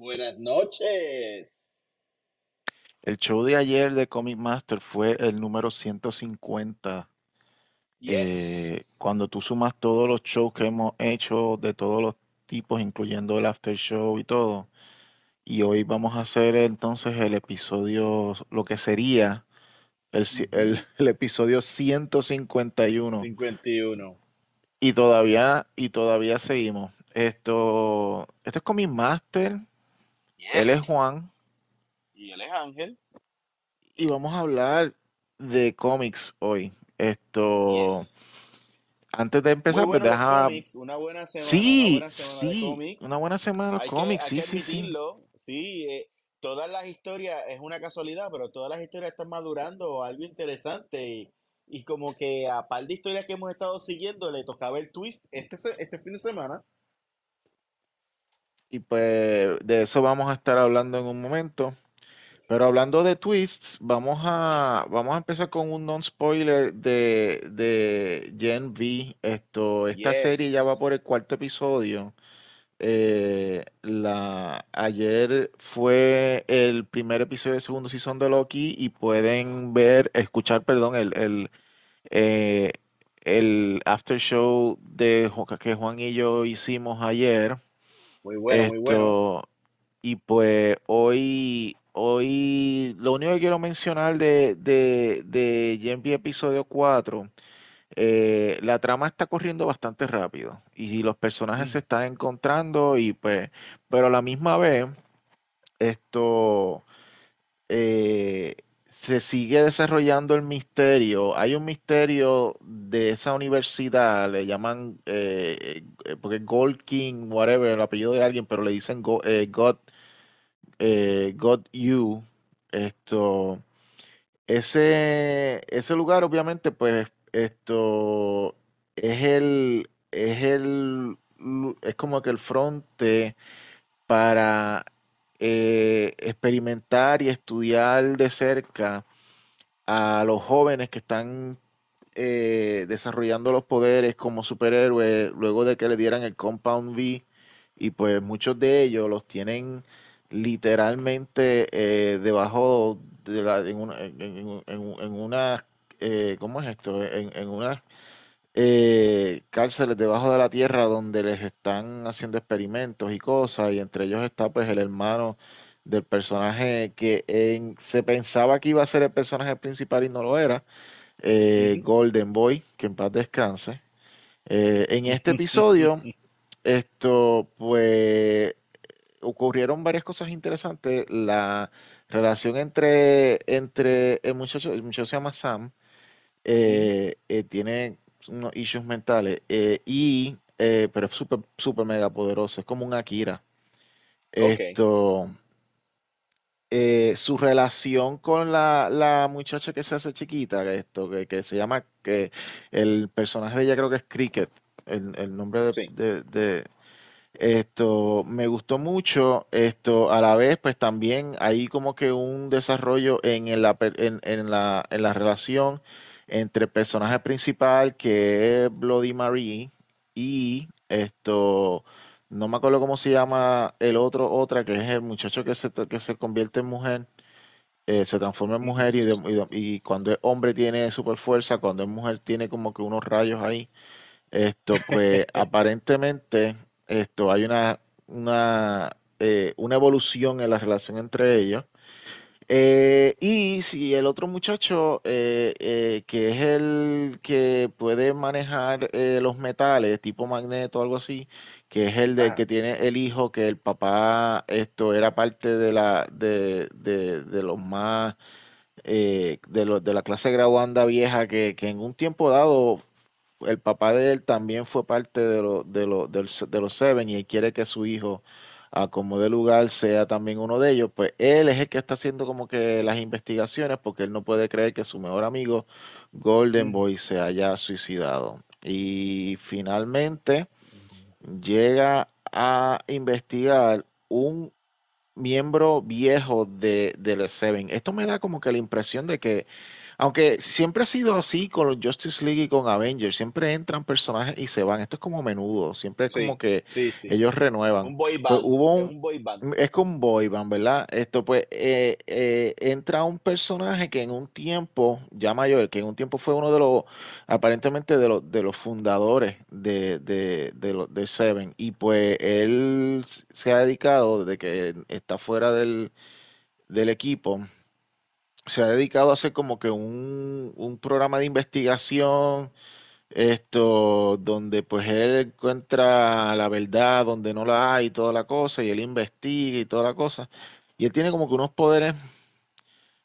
Buenas noches. El show de ayer de Comic Master fue el número 150. Yes. Eh, cuando tú sumas todos los shows que hemos hecho de todos los tipos, incluyendo el after show y todo. Y hoy vamos a hacer entonces el episodio, lo que sería el, el episodio 151. 51. Y todavía, y todavía seguimos. Esto, esto es Comic Master. Él es Yes. Juan. Y él es Ángel. Y vamos a hablar de cómics hoy. Esto, Yes. antes de empezar, pues deja. Una buena semana, una Sí, buena semana de sí, cómics. una buena semana de que, cómics, sí, que sí, sí. admitirlo. Sí, eh, todas las historias, es una casualidad, pero todas las historias están madurando algo interesante. Y, y como que a par de historias que hemos estado siguiendo, le tocaba el twist este, este fin de semana. Y pues de eso vamos a estar hablando en un momento. Pero hablando de twists, vamos a, vamos a empezar con un non-spoiler de, de Gen V. Esto, esta serie ya va por el cuarto episodio. Eh, la, ayer fue el primer episodio del segundo season de Loki y pueden ver, escuchar, perdón, el, el, eh, el after show de que Juan y yo hicimos ayer. Muy bueno, muy bueno. Y pues hoy, hoy lo único que quiero mencionar de, de, de V episodio 4 eh, la trama está corriendo bastante rápido y los personajes se Mm. están encontrando y pues, pero a la misma vez, esto eh, se sigue desarrollando el misterio. Hay un misterio de esa universidad, le llaman, eh, eh, porque Gold King, whatever, el apellido de alguien, pero le dicen eh, God, God You. Esto, ese, ese lugar, obviamente, pues, esto es el, es el, es como que el fronte para eh, experimentar y estudiar de cerca a los jóvenes que están eh, desarrollando los poderes como superhéroes luego de que le dieran el Compound V y pues muchos de ellos los tienen literalmente eh, debajo de la, en una, en, una eh, ¿cómo es esto? En, en unas eh, cárceles debajo de la tierra donde les están haciendo experimentos y cosas, y entre ellos está pues el hermano del personaje que en- se pensaba que iba a ser el personaje principal y no lo era, eh. Golden Boy, que en paz descanse. Eh, en este episodio, esto pues ocurrieron varias cosas interesantes. La relación entre, entre el muchacho, el muchacho se llama Sam, eh, eh, tiene unos issues mentales eh, y eh, pero es súper súper mega poderoso es como un Akira esto eh, su relación con la, la muchacha que se hace chiquita esto que, que se llama que el personaje de ella creo que es Cricket el, el nombre de, Sí. de- de- esto me gustó mucho esto a la vez pues también hay como que un desarrollo en, el- la, en, en la, en la relación entre el personaje principal que es Bloody Mary y esto no me acuerdo cómo se llama el otro otra que es el muchacho que se, que se convierte en mujer eh, se transforma en mujer y, de- y de- y cuando es hombre tiene super fuerza cuando es mujer tiene como que unos rayos ahí esto, pues aparentemente, esto, hay una, una, eh, una evolución en la relación entre ellos. Eh, y si el otro muchacho, eh, eh, que es el que puede manejar eh, los metales, tipo magneto, algo así, que es el de Ah, que tiene el hijo, que el papá, esto era parte de la, de, de, de los más eh, de, los de la clase graduanda vieja que, que en un tiempo dado el papá de él también fue parte de, lo- de, lo- del de los Seven y él quiere que su hijo, a como de lugar, sea también uno de ellos. Pues él es el que está haciendo como que las investigaciones porque él no puede creer que su mejor amigo Golden. Boy se haya suicidado. Y finalmente llega a investigar un miembro viejo de, de Seven. Esto me da como que la impresión de que Aunque siempre ha sido así con los Justice League y con Avengers, siempre entran personajes y se van. Esto es como menudo, siempre es como que sí, sí. ellos renuevan. Un boy Pues hubo es un, un boy band. es con boy band, ¿verdad? Esto pues eh, eh, entra un personaje que en un tiempo, ya mayor, que en un tiempo fue uno de los, aparentemente de los, de los fundadores de, de, de, los- de Seven. Y pues él se ha dedicado, desde que está fuera del, del equipo, se ha dedicado a hacer como que un, un programa de investigación, esto, donde pues él encuentra la verdad, donde no la hay toda la cosa, y él investiga y toda la cosa. Y él tiene como que unos poderes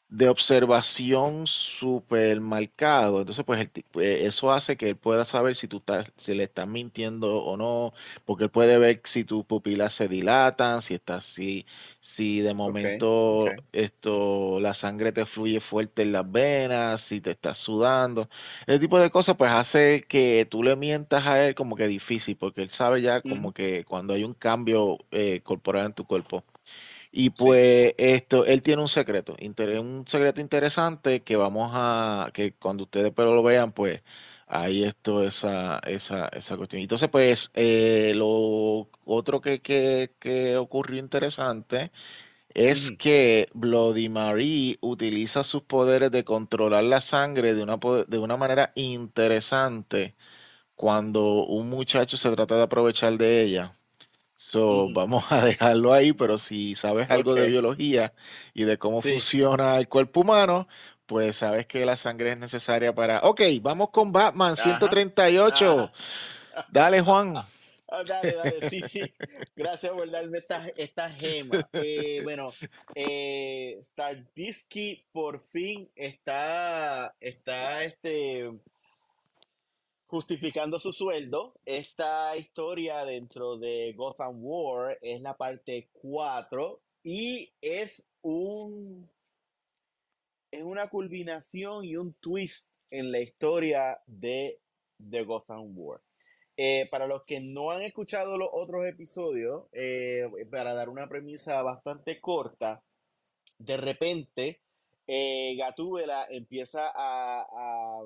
de observación súper marcado. Entonces, pues el pues, eso hace que él pueda saber si tú estás, si le estás mintiendo o no, porque él puede ver si tus pupilas se dilatan, si estás, si, si de momento esto, la sangre te fluye fuerte en las venas, si te estás sudando. Ese tipo de cosas, pues hace que tú le mientas a él como que difícil, porque él sabe ya como Ujú, que cuando hay un cambio eh, corporal en tu cuerpo. Y Sí. pues esto, él tiene un secreto, inter- un secreto interesante que vamos a, que cuando ustedes pero lo vean, pues ahí esto, esa, esa, esa cuestión. Entonces, pues eh, lo otro que, que, que ocurrió interesante es que Bloody Mary utiliza sus poderes de controlar la sangre de una, de una manera interesante cuando un muchacho se trata de aprovechar de ella. So, vamos a dejarlo ahí, pero si sabes algo de biología y de cómo sí. funciona el cuerpo humano, pues sabes que la sangre es necesaria para... Ok, vamos con Batman Ajá, 138. ajá. Dale, Juan. Ah, dale, dale, sí, sí. Gracias por darme esta, esta gema. Eh, bueno, eh, Stardisky por fin está, está este, justificando su sueldo. Esta historia dentro de Gotham War es la parte 4 y es un es una culminación y un twist en la historia de The Gotham War. Eh, para los que no han escuchado los otros episodios, eh, para dar una premisa bastante corta, de repente eh, Gatúbela empieza a, a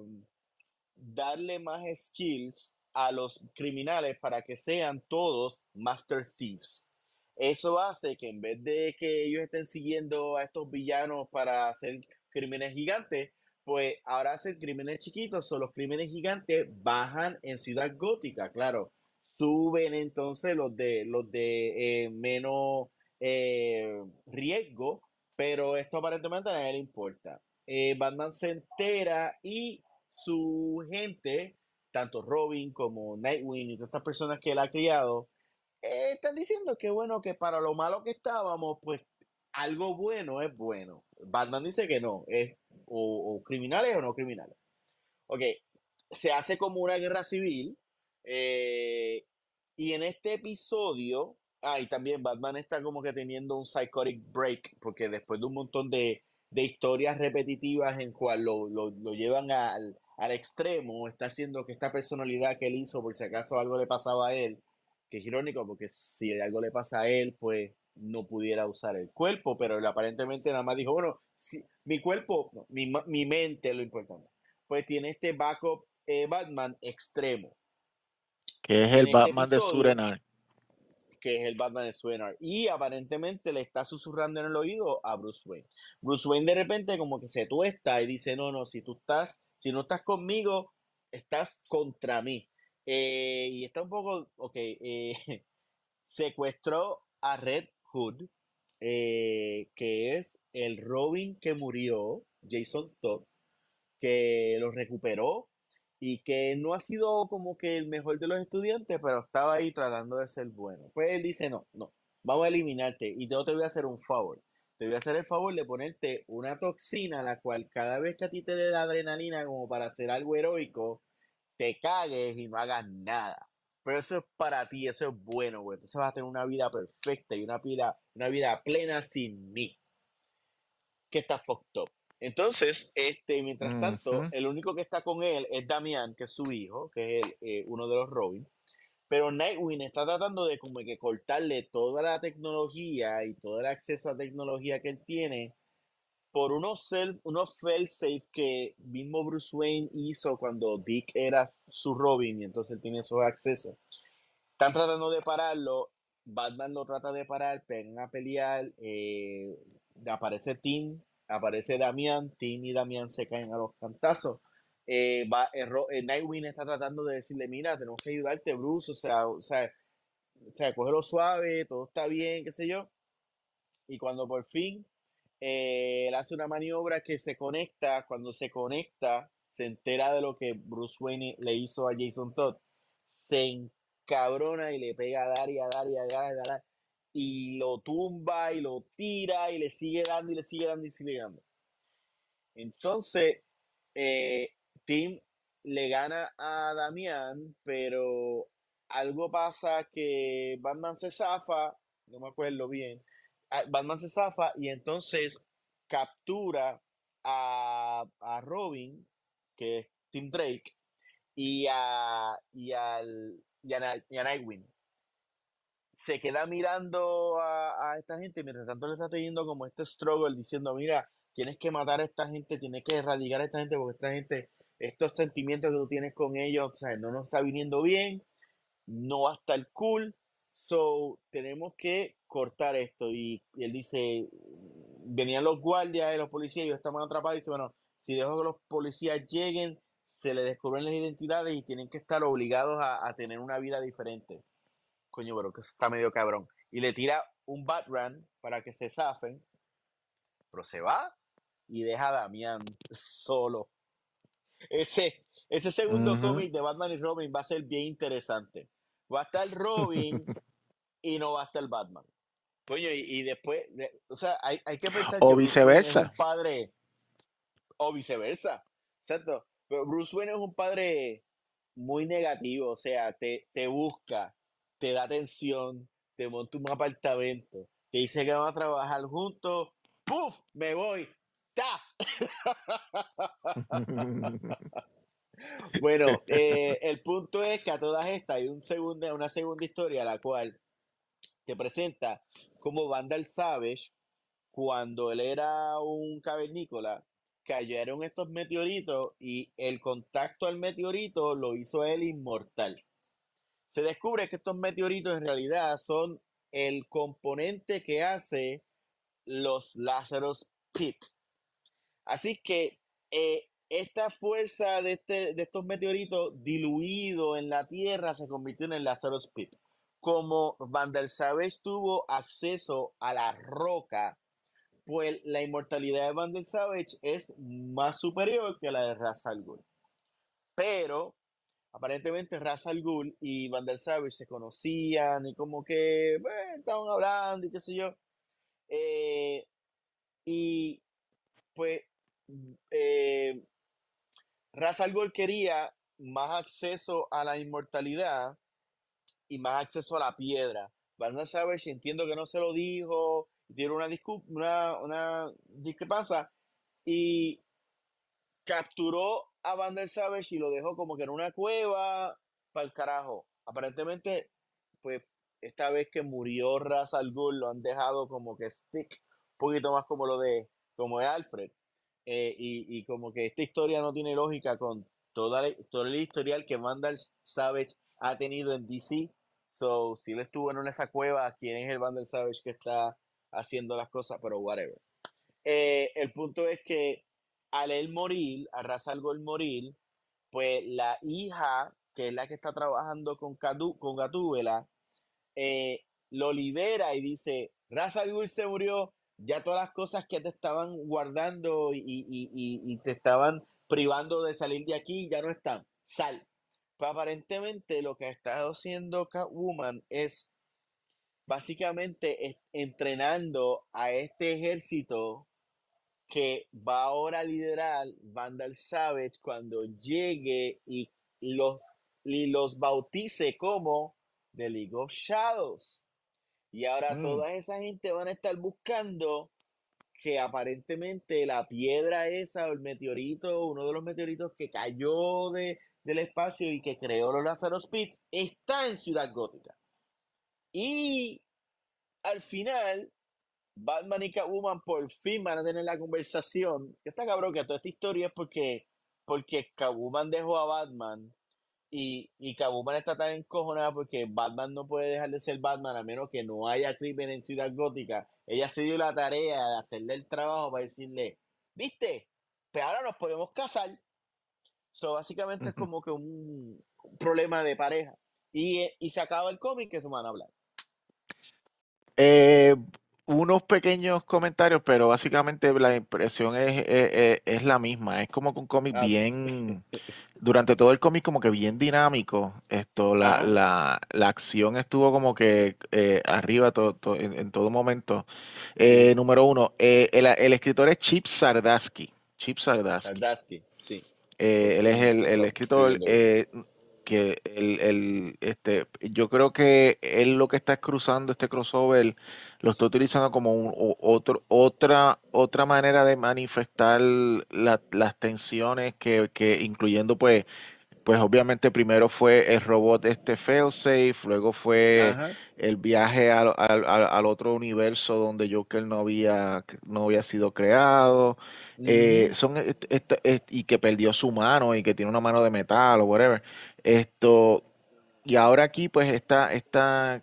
darle más skills a los criminales para que sean todos Master Thieves. Eso hace que en vez de que ellos estén siguiendo a estos villanos para hacer crímenes gigantes, pues ahora hacen crímenes chiquitos, o los crímenes gigantes bajan en Ciudad Gótica, claro. Suben entonces los de los de eh, menos eh, riesgo, pero esto aparentemente a nadie le importa. Eh, Batman se entera y su gente, tanto Robin como Nightwing y todas estas personas que él ha criado, eh, están diciendo que bueno, que para lo malo que estábamos, pues algo bueno es bueno. Batman dice que no, es o, criminales o no criminales. Ok, se hace como una guerra civil. eh, y en este episodio, ah, y también Batman está como que teniendo un psychotic break, porque después de un montón de, de historias repetitivas en cual lo, lo, lo llevan al, al extremo, está haciendo que esta personalidad que él hizo, por si acaso algo le pasaba a él, que es irónico, porque si algo le pasa a él, pues no pudiera usar el cuerpo, pero él aparentemente nada más dijo, bueno, si, mi cuerpo, no, mi, mi mente es lo importante. Pues tiene este backup eh, Batman extremo. Que es el este Batman de Surenar. que es el Batman de Suenar, y aparentemente le está susurrando en el oído a Bruce Wayne. Bruce Wayne de repente como que se tuesta y dice, no, no, si tú estás, si no estás conmigo, estás contra mí. Eh, y está un poco, ok, eh, secuestró a Red Hood, eh, que es el Robin que murió, Jason Todd, que lo recuperó y que no ha sido como que el mejor de los estudiantes, pero estaba ahí tratando de ser bueno. Pues él dice, no, no, vamos a eliminarte y yo te voy a hacer un favor. Te voy a hacer el favor de ponerte una toxina, la cual cada vez que a ti te dé la adrenalina como para hacer algo heroico, te cagues y no hagas nada. Pero eso es para ti, eso es bueno, güey. Entonces vas a tener una vida perfecta y una vida, una vida plena sin mí. Que está fucked up. Entonces, este, mientras tanto, el único que está con él es Damián, que es su hijo, que es el, eh, uno de los Robin. Pero Nightwing está tratando de como que cortarle toda la tecnología y todo el acceso a tecnología que él tiene por unos, self, unos fail safe que mismo Bruce Wayne hizo cuando Dick era su Robin y entonces él tiene su acceso. Están tratando de pararlo. Batman lo trata de parar, pegan a pelear. Eh, aparece Tim, aparece Damián. Tim y Damián se caen a los cantazos. Eh, va, eh, eh, Nightwing está tratando de decirle: Mira, tenemos que ayudarte, Bruce. O sea, o sea, o sea, cógelo suave, todo está bien, qué sé yo. Y cuando por fin eh, él hace una maniobra que se conecta, cuando se conecta, se entera de lo que Bruce Wayne le hizo a Jason Todd, se encabrona y le pega a dar y a dar y a dar y a dar, y lo tumba y lo tira y le sigue dando y le sigue dando y sigue dando. Entonces, eh, Tim le gana a Damián, pero algo pasa que Batman se zafa, no me acuerdo bien, Batman se zafa y entonces captura a, Robin, que es Tim Drake, y a, y al, y a, Nightwing. Se queda mirando a, esta gente, mientras tanto le está teniendo como este struggle diciendo, mira, tienes que matar a esta gente, tienes que erradicar a esta gente porque esta gente, estos sentimientos que tú tienes con ellos, o sea, no nos está viniendo bien, no va a estar cool, so tenemos que cortar esto. Y, él dice, venían los guardias y los policías, ellos estaban atrapados, y dice, bueno, si dejo que los policías lleguen, se les descubren las identidades y tienen que estar obligados a, tener una vida diferente. Coño, pero que está medio cabrón. Y le tira un Batrun para que se zafen, pero se va y deja a Damián solo. Ese, ese segundo cómic de Batman y Robin va a ser bien interesante. Va a estar Robin y no va a estar Batman. Coño, y, después, o sea, hay, hay que pensar o viceversa. un padre, o viceversa, ¿cierto? Pero Bruce Wayne es un padre muy negativo, o sea, te, te busca, te da atención, te monta un apartamento, te dice que van a trabajar juntos, ¡puf! Me voy, bueno, eh, el punto es que a todas estas hay un segundo, una segunda historia, la cual te presenta como Vandal Savage, cuando él era un cavernícola, cayeron estos meteoritos y el contacto al meteorito lo hizo él inmortal. Se descubre que estos meteoritos en realidad son el componente que hace los Lazarus Pit. Así que eh, esta fuerza de, este, de estos meteoritos diluido en la Tierra se convirtió en el Lazarus Pit como Vandal Savage tuvo acceso a la roca, pues la inmortalidad de Vandal Savage es más superior que la de Ra's al Ghul. Pero aparentemente Ra's al Ghul y Vandal Savage se conocían y como que estaban hablando y qué sé yo. Eh, y pues eh, Ra's al Ghul quería más acceso a la inmortalidad y más acceso a la piedra. Van Savage si entiendo que no se lo dijo, tiene una, una, una discrepancia y capturó a Van Savage y lo dejó como que en una cueva para el carajo. Aparentemente, pues esta vez que murió Ra's al Ghul lo han dejado como que stick, un poquito más como lo de como de Alfred. Eh, y, y, como que esta historia no tiene lógica con toda todo el historial que Vandal Savage ha tenido en DC So, si él estuvo en esa cueva, ¿quién es el Vandal Savage que está haciendo las cosas? Pero whatever. Eh, el punto es que al él morir, a Ra's al morir, pues la hija, que es la que está trabajando con, con Gatúbela, eh, lo libera y dice, Ra's al se murió, ya todas las cosas que te estaban guardando y, te estaban privando de salir de aquí ya no están. Sal. Pues, aparentemente lo que ha estado haciendo Catwoman es básicamente entrenando a este ejército que va ahora a liderar Vandal Savage cuando llegue y los, y los bautice como The League of Shadows. Y ahora mm. toda esa gente van a estar buscando que aparentemente la piedra esa o el meteorito, uno de los meteoritos que cayó de, del espacio y que creó los Lazarus Pits está en Ciudad Gótica. Y al final, Batman y Catwoman por fin van a tener la conversación. Está cabrón que toda esta historia es porque, porque Catwoman dejó a Batman y, y Catwoman está tan encojonada porque Batman no puede dejar de ser Batman a menos que no haya crimen en Ciudad Gótica. Ella se dio la tarea de hacerle el trabajo para decirle, ¿viste? Pero ahora nos podemos casar. So, básicamente es como que un, problema de pareja. Y, y se acaba el cómic que se van a hablar. Eh, unos pequeños comentarios, pero básicamente la impresión es, es, la misma. Es como que un cómic ah, bien, durante todo el cómic como que bien dinámico. Esto, la, la, la acción estuvo como que eh, arriba todo, en, todo momento. Eh, número uno, eh, el, el, escritor es Chip Sardaski. Chip Sardaski. sí. él es el, el escritor que el, el, este, yo creo que él lo que está cruzando este crossover lo está utilizando como un, otro, otra, otra manera de manifestar las tensiones que, que incluyendo pues pues obviamente primero fue el robot este failsafe, luego fue el viaje al, al, otro universo donde Joker no había, no había sido creado, eh, son y que perdió su mano y que tiene una mano de metal o whatever. Esto, y ahora aquí pues está, está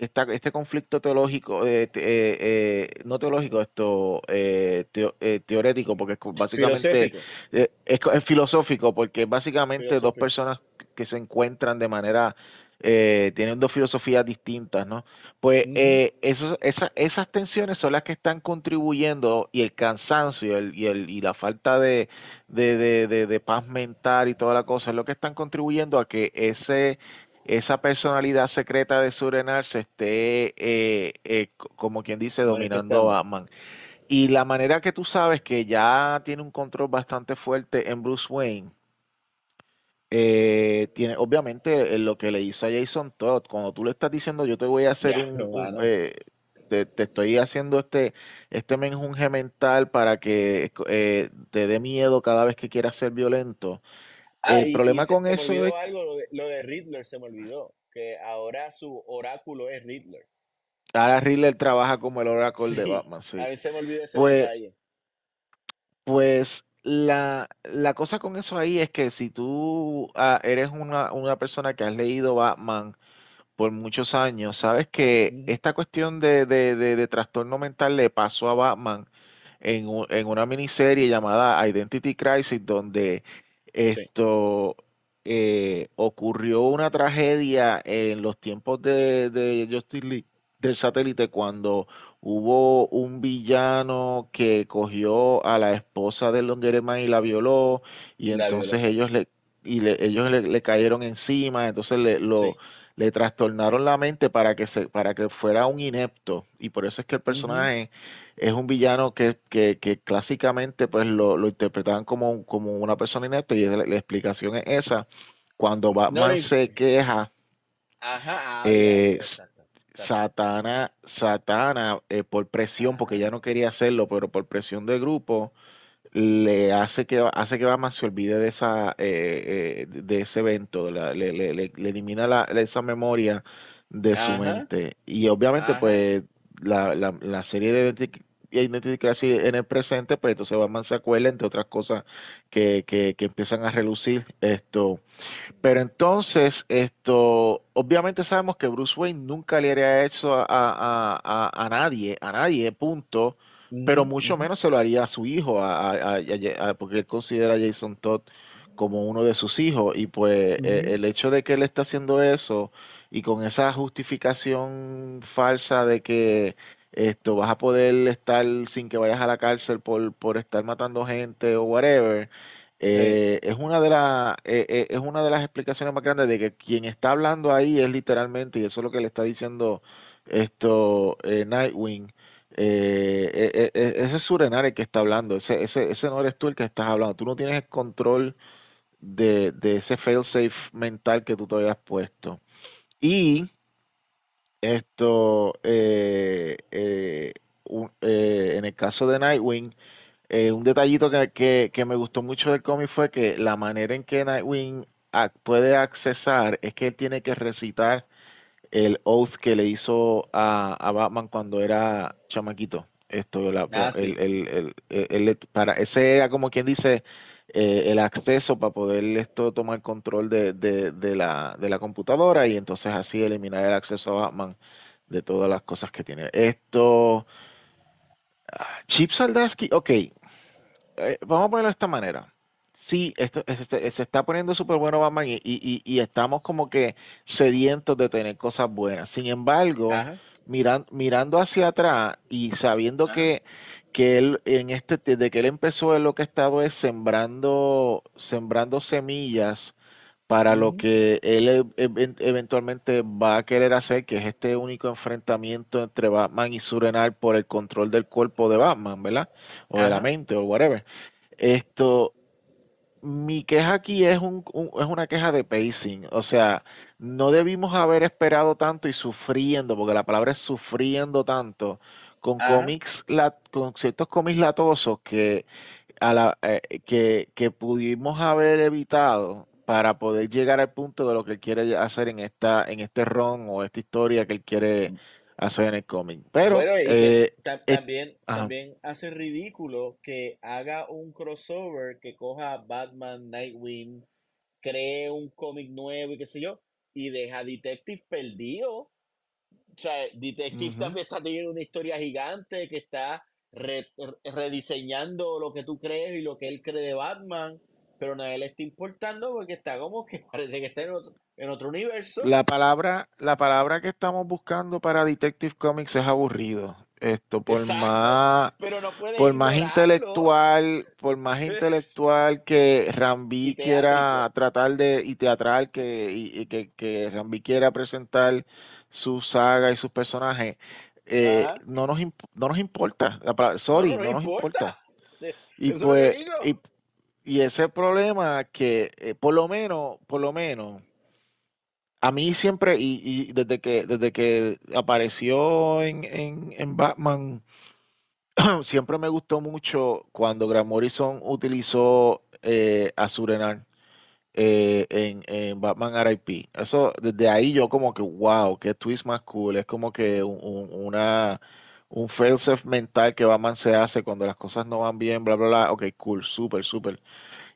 este conflicto teológico, eh, eh, eh, no teológico, esto teorético, porque básicamente es, filosófico, porque básicamente dos personas que se encuentran de manera, tienen dos filosofías distintas, ¿no? Pues eso, esas tensiones son las que están contribuyendo y el cansancio y, el, y, la falta de, de paz mental y toda la cosa es lo que están contribuyendo a que ese esa personalidad secreta de Surenar se esté, eh, eh, como quien dice, dominando a Batman. Y la manera que tú sabes que ya tiene un control bastante fuerte en Bruce Wayne, eh, tiene obviamente lo que le hizo a Jason Todd. Cuando tú le estás diciendo, yo te voy a hacer un. te, estoy haciendo este, este menjunje mental para que te dé miedo cada vez que quieras ser violento el problema con eso es... Algo, lo, de, Riddler se me olvidó, que ahora su oráculo es Riddler. Ahora Riddler trabaja como el oráculo de Batman, sí. A mí se me olvidó ese pues, detalle. Pues la, la, cosa con eso ahí es que si tú ah, eres una, una, persona que has leído Batman por muchos años, sabes que esta cuestión de, de, de, trastorno mental le pasó a Batman en, en una miniserie llamada Identity Crisis, donde esto eh, ocurrió una tragedia en los tiempos de, de Justice League del satélite cuando hubo un villano que cogió a la esposa de Longereman y la violó y entonces ellos le y ellos le, cayeron encima entonces le lo le trastornaron la mente para que se para que fuera un inepto. Y por eso es que el personaje es un villano que, que, que clásicamente pues lo, lo interpretaban como, como una persona inepta y la, explicación es esa. Cuando Batman se queja, Ajá, ah, eh, Satana, Satana eh, por presión, porque ya no quería hacerlo, pero por presión del grupo, le hace que hace que Batman se olvide de esa eh, de ese evento, le, le, le, elimina la, esa memoria de su mente. Y obviamente, pues, la, la, la, serie de Identity en el presente, pues entonces Batman se acuerda, entre otras cosas, que, que, que, empiezan a relucir esto. Pero entonces, esto, obviamente sabemos que Bruce Wayne nunca le haría eso a, a, a, nadie, a nadie, punto. Pero mucho menos se lo haría a su hijo, a, porque él considera a Jason Todd como uno de sus hijos. Y pues e, el hecho de que él está haciendo eso y con esa justificación falsa de que esto vas a poder estar sin que vayas a la cárcel por, por estar matando gente o whatever. Eh, es una de las eh, eh, es una de las explicaciones más grandes de que quien está hablando ahí es literalmente y eso es lo que le está diciendo esto Nightwing ese es Surenar el que está hablando ese, ese, ese no eres tú el que estás hablando tú no tienes el control de, de ese failsafe mental que tú te habías puesto y esto, eh, eh, eh, en el caso de Nightwing, un detallito que, me gustó mucho del cómic fue que la manera en que Nightwing puede accesar es que él tiene que recitar el oath que le hizo a, a Batman cuando era chamaquito. Esto, la- Ah, sí. el- el- el- para, ese era como quien dice eh, el acceso para poder esto tomar control de, de- la, de la computadora y entonces así eliminar el acceso a Batman de todas las cosas que tiene. Esto, Chip Zdarsky, ok, eh, vamos a ponerlo de esta manera. Sí, esto, este- se está poniendo súper bueno Batman y, y- estamos como que sedientos de tener cosas buenas. Sin embargo, miran- mirando hacia atrás y sabiendo que, que él en este, desde que él empezó, él lo que ha estado es sembrando, sembrando semillas para lo que él e- even- eventualmente va a querer hacer, que es este único enfrentamiento entre Batman y Surenal por el control del cuerpo de Batman, ¿verdad? O de la mente o whatever. Esto, mi queja aquí es, un, un- es una queja de pacing, o sea, no debimos haber esperado tanto y sufriendo, porque la palabra es sufriendo tanto, con ajá. cómics, la- con ciertos cómics latosos que, a la, eh, que, que pudimos haber evitado para poder llegar al punto de lo que él quiere hacer en esta, en este ron o esta historia que él quiere el cómic. Pero, Bueno, eh, es- también, también hace ridículo que haga un crossover que coja Batman, Nightwing, cree un cómic nuevo y qué sé yo, y deja a Detective perdido. O sea, Detective también está teniendo una historia gigante que está re- re- rediseñando lo que tú crees y lo que él cree de Batman, pero nadie le está importando porque está como que parece que está en otro, en otro universo. La palabra, la palabra que estamos buscando para Detective Comics es aburrido. Esto, por Exacto, más, no por más intelectual, por más intelectual que Rambi quiera tratar de, y teatral que, y, y que, que Rambi quiera presentar su saga y sus personajes, eh, no nos, imp- no nos importa. La palabra- No, no sorry, no nos importa. Y pues, y, y ese problema que, eh, por lo menos, por lo menos, a mí siempre, y, y desde que, desde que apareció en, en, en Batman, siempre me gustó mucho cuando Grant Morrison utilizó eh, a Surenar eh, en, en Batman R.I.P. Eso, desde ahí yo como que, wow, qué twist más cool. Es como que un, un- una, un failsafe mental que Batman se hace cuando las cosas no van bien, bla, bla, bla. Ok, cool, súper, súper.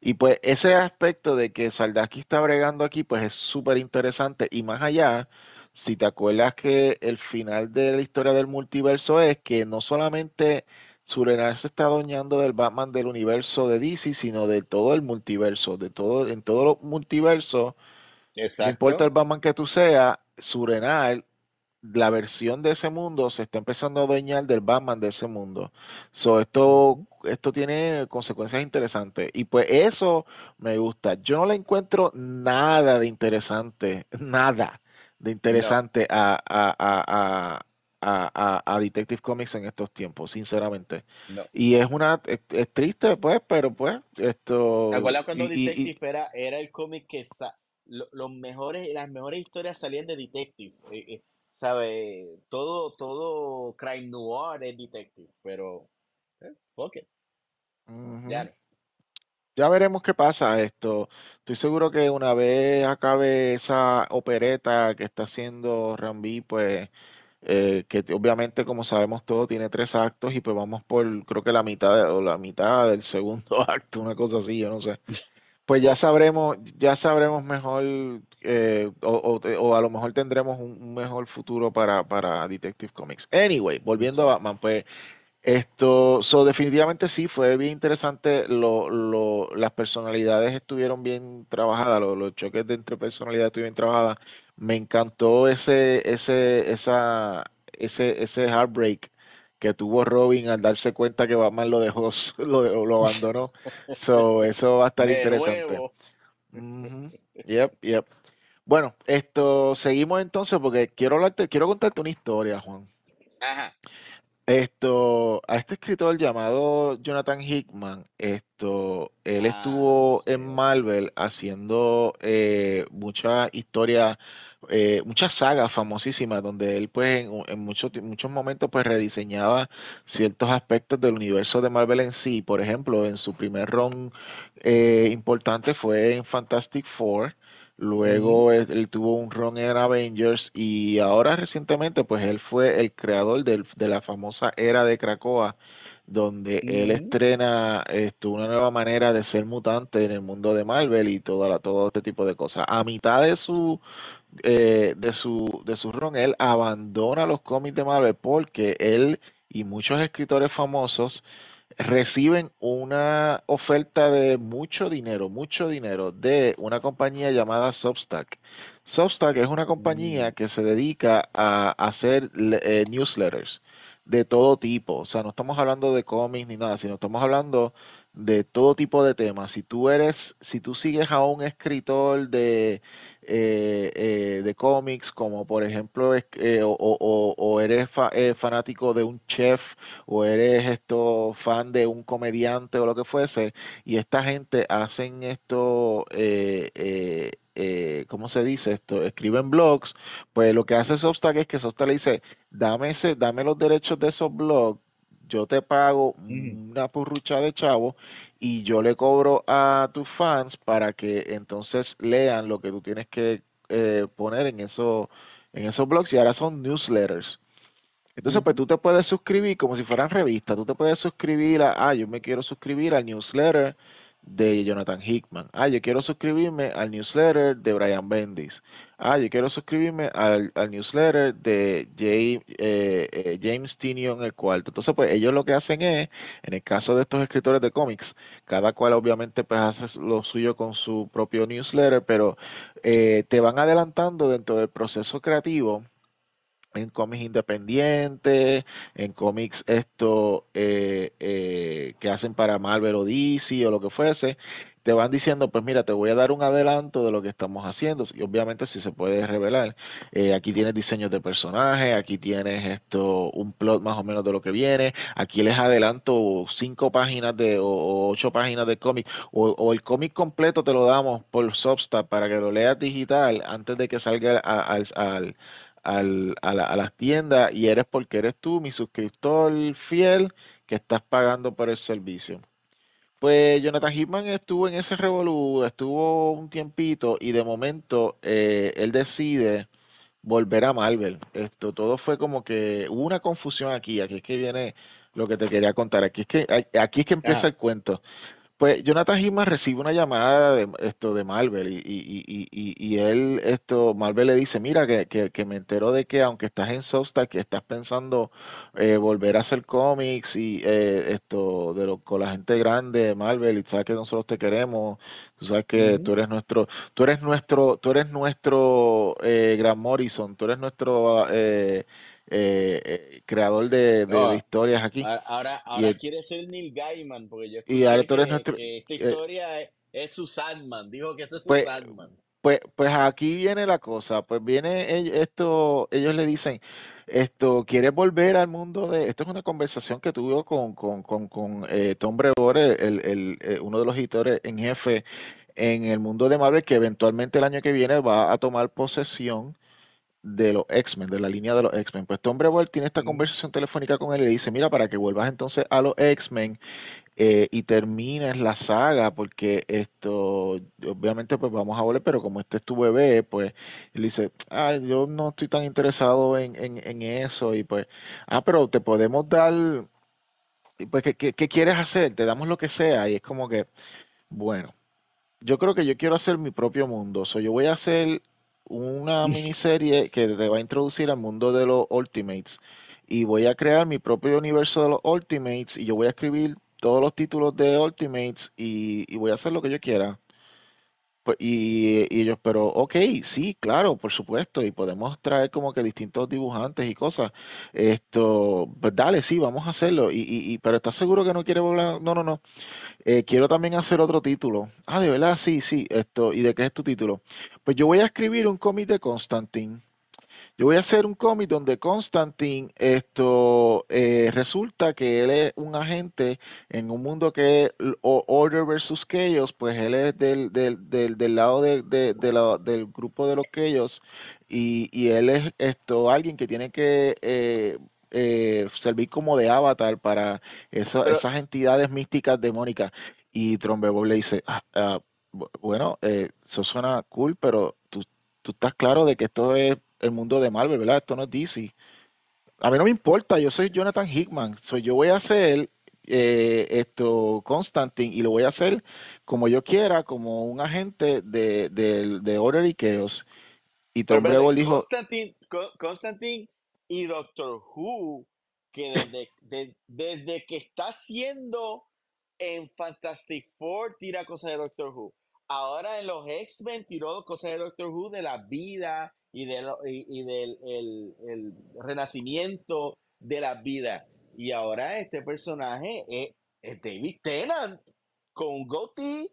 Y pues ese aspecto de que Saldaki está bregando aquí, pues es súper interesante. Y más allá, si te acuerdas que el final de la historia del multiverso es que no solamente Surenar se está adueñando del Batman del universo de DC, sino de todo el multiverso, de todo, en todo los multiversos, no importa el. Batman que tú seas, Surenar la versión de ese mundo se está empezando a adueñar del Batman de ese mundo. So, esto, esto tiene consecuencias interesantes. Y pues eso me gusta. Yo no le encuentro nada de interesante, nada de No, interesante a, a, a, a, a- Detective Comics en estos tiempos, sinceramente. no. Y es una, es, es triste, pues, pero pues, ¿Te esto, acuerdas y, cuando y, y- Detective era, era el cómic que sa- los mejores, las mejores historias salían de Detective? Eh, eh, ¿sabe? Todo, todo crime noir es Detective, pero eh, fuck it, ya. Ya veremos qué pasa esto. Estoy seguro que una vez acabe esa opereta que está haciendo Rambi, pues eh, que obviamente como sabemos todo tiene tres actos y pues vamos por creo que la mitad de- o la mitad del segundo acto, una cosa así, yo no sé. Pues ya sabremos, ya sabremos mejor eh, o, a lo mejor tendremos un, mejor futuro para, para Detective Comics. Anyway, volviendo a. Batman, pues esto, so, definitivamente sí, fue bien interesante. Las personalidades estuvieron bien trabajadas, lo- los, choques de entre personalidades estuvieron bien trabajadas. Me encantó ese, ese, esa, ese, ese heartbreak que tuvo Robin al darse cuenta que Batman lo dejó, lo, lo abandonó. So, eso va a estar De interesante. Yep, yep. Bueno, esto, seguimos entonces porque quiero hablarte, quiero contarte una historia, Juan. Ajá. Esto, a este escritor llamado Jonathan Hickman, esto, él Ah, estuvo en. Marvel haciendo eh, muchas historias, eh, muchas sagas famosísimas, donde él pues en, en muchos, muchos momentos pues rediseñaba ciertos aspectos del universo de Marvel en sí. Por ejemplo, en su primer run eh, importante fue en Fantastic Four. Luego él, él tuvo un run en Avengers y ahora recientemente pues él fue el creador del- de la famosa era de Krakoa, donde él estrena esto, una nueva manera de ser mutante en el mundo de Marvel y todo, la- todo este tipo de cosas. A mitad de su, eh, de su, de su run, él abandona los cómics de Marvel porque él y muchos escritores famosos reciben una oferta de mucho dinero, mucho dinero de una compañía llamada Substack. Substack es una compañía ujú, que se dedica a hacer eh, newsletters de todo tipo. O sea, no estamos hablando de cómics ni nada, sino estamos hablando de todo tipo de temas. Si tú eres, si tú sigues a un escritor de, eh, eh, de cómics, como por ejemplo, eh, o, o- eres eh, fanático de un chef, o eres esto fan de un comediante o lo que fuese, y esta gente hacen esto, eh, eh, ¿cómo se dice esto? Escriben blogs, pues lo que hace Substack es que Substack le dice, dame ese, dame los derechos de esos blogs, yo te pago una purrucha de chavo y yo le cobro a tus fans para que entonces lean lo que tú tienes que eh, poner en eso, en esos blogs y ahora son newsletters. Entonces, pues tú te puedes suscribir como si fueran revistas. Tú te puedes suscribir a, ah, yo me quiero suscribir al newsletter de Jonathan Hickman. Ah, yo quiero suscribirme al newsletter de Brian Bendis. Ah, yo quiero suscribirme al, newsletter de Jay- eh, eh, James Tynion el cuarto. Entonces, pues ellos lo que hacen es, en el caso de estos escritores de cómics, cada cual obviamente pues hace lo suyo con su propio newsletter, pero eh, te van adelantando dentro del proceso creativo en cómics independientes, en cómics esto eh, eh, que hacen para Marvel o DC o lo que fuese, te van diciendo, pues mira, te voy a dar un adelanto de lo que estamos haciendo. Y obviamente si se puede revelar. Eh, aquí tienes diseños de personajes, aquí tienes esto, un plot más o menos de lo que viene. Aquí les adelanto cinco páginas de, o, ocho páginas de cómic, o, el cómic completo te lo damos por Substack para que lo leas digital antes de que salga al, al- al- a la- a las tiendas y eres porque eres tú, mi suscriptor fiel, que estás pagando por el servicio. Pues Jonathan Hickman estuvo en ese revolú, estuvo un tiempito y de momento eh, él decide volver a Marvel. Esto todo fue como que hubo una confusión aquí, aquí es que viene lo que te quería contar, aquí es que aquí es que empieza Ajá. el cuento. Pues Jonathan Hickman recibe una llamada de esto de Marvel y, y- y- y- y él, esto, Marvel le dice, mira, que, que, que me enteró de que aunque estás en Substack, que estás pensando eh, volver a hacer cómics y eh, esto de lo, con la gente grande de Marvel y sabes que nosotros te queremos, tú sabes que tú eres nuestro, tú eres nuestro, tú eres nuestro eh, Grant Morrison, tú eres nuestro eh, eh, creador de, de- de historias aquí. ahora, Y, quiere ser Neil Gaiman, porque yo y ahora que, nuestro... que esta eh, historia es, es su Sandman. Dijo que ese es su pues Sandman. Pues, pues aquí viene la cosa, pues viene esto, ellos le dicen, esto, ¿quieres volver al mundo de, esto es una conversación que tuvo con, con, con, con Tom Brevoort, el, el, uno de los editores en jefe en el mundo de Marvel, que eventualmente el año que viene va a tomar posesión de los X-Men, de la línea de los X-Men. Pues Tom Brevoort tiene esta Ujú, conversación telefónica con él y le dice, mira, para que vuelvas entonces a los X-Men, eh, y termines la saga, porque esto, obviamente, pues vamos a volver, pero como este es tu bebé, pues él dice, ah, yo no estoy tan interesado en, en, en eso, y pues, ah, pero te podemos dar, pues, ¿qué, qué, qué quieres hacer? Te damos lo que sea, y es como que, bueno, yo creo que yo quiero hacer mi propio mundo, so, yo voy a hacer una miniserie que te va a introducir al mundo de los Ultimates y voy a crear mi propio universo de los Ultimates y yo voy a escribir todos los títulos de Ultimates y, y voy a hacer lo que yo quiera. Pues, y, y ellos, pero ok, sí, claro, por supuesto, y podemos traer como que distintos dibujantes y cosas. Esto, pues dale, sí, vamos a hacerlo. Y, y, pero ¿estás seguro que no quiere volver? No, no, no. Eh, quiero también hacer otro título. Ah, de verdad, sí, sí, esto. ¿Y de qué es tu título? Pues yo voy a escribir un cómic de Constantine. Yo voy a hacer un cómic donde Constantine, esto, eh, resulta que él es un agente en un mundo que es Order versus Chaos, pues él es del, del, del, del lado de, de- de la- del grupo de los Chaos y, y él es esto, alguien que tiene que eh, eh, servir como de avatar para eso- Pero, esas entidades místicas demónicas. Y Trombebol le dice, "Ah, ah, bueno, eso suena cool, pero tú, tú estás claro de que esto es el mundo de Marvel, ¿verdad? Esto no es DC. A mí no me importa, yo soy Jonathan Hickman, soy yo voy a hacer eh, esto Constantine y lo voy a hacer como yo quiera, como un agente de, de, de Order y Chaos. Y Tom Pero Brevoort dijo, Constantine, Co- Constantine y Doctor Who, que desde, de- desde que está haciendo en Fantastic Four tira cosas de Doctor Who. Ahora en los X-Men tiró cosas de Doctor Who de la vida y, de lo- y, y del el, el renacimiento de la vida. Y ahora este personaje es, es David Tennant con goatee.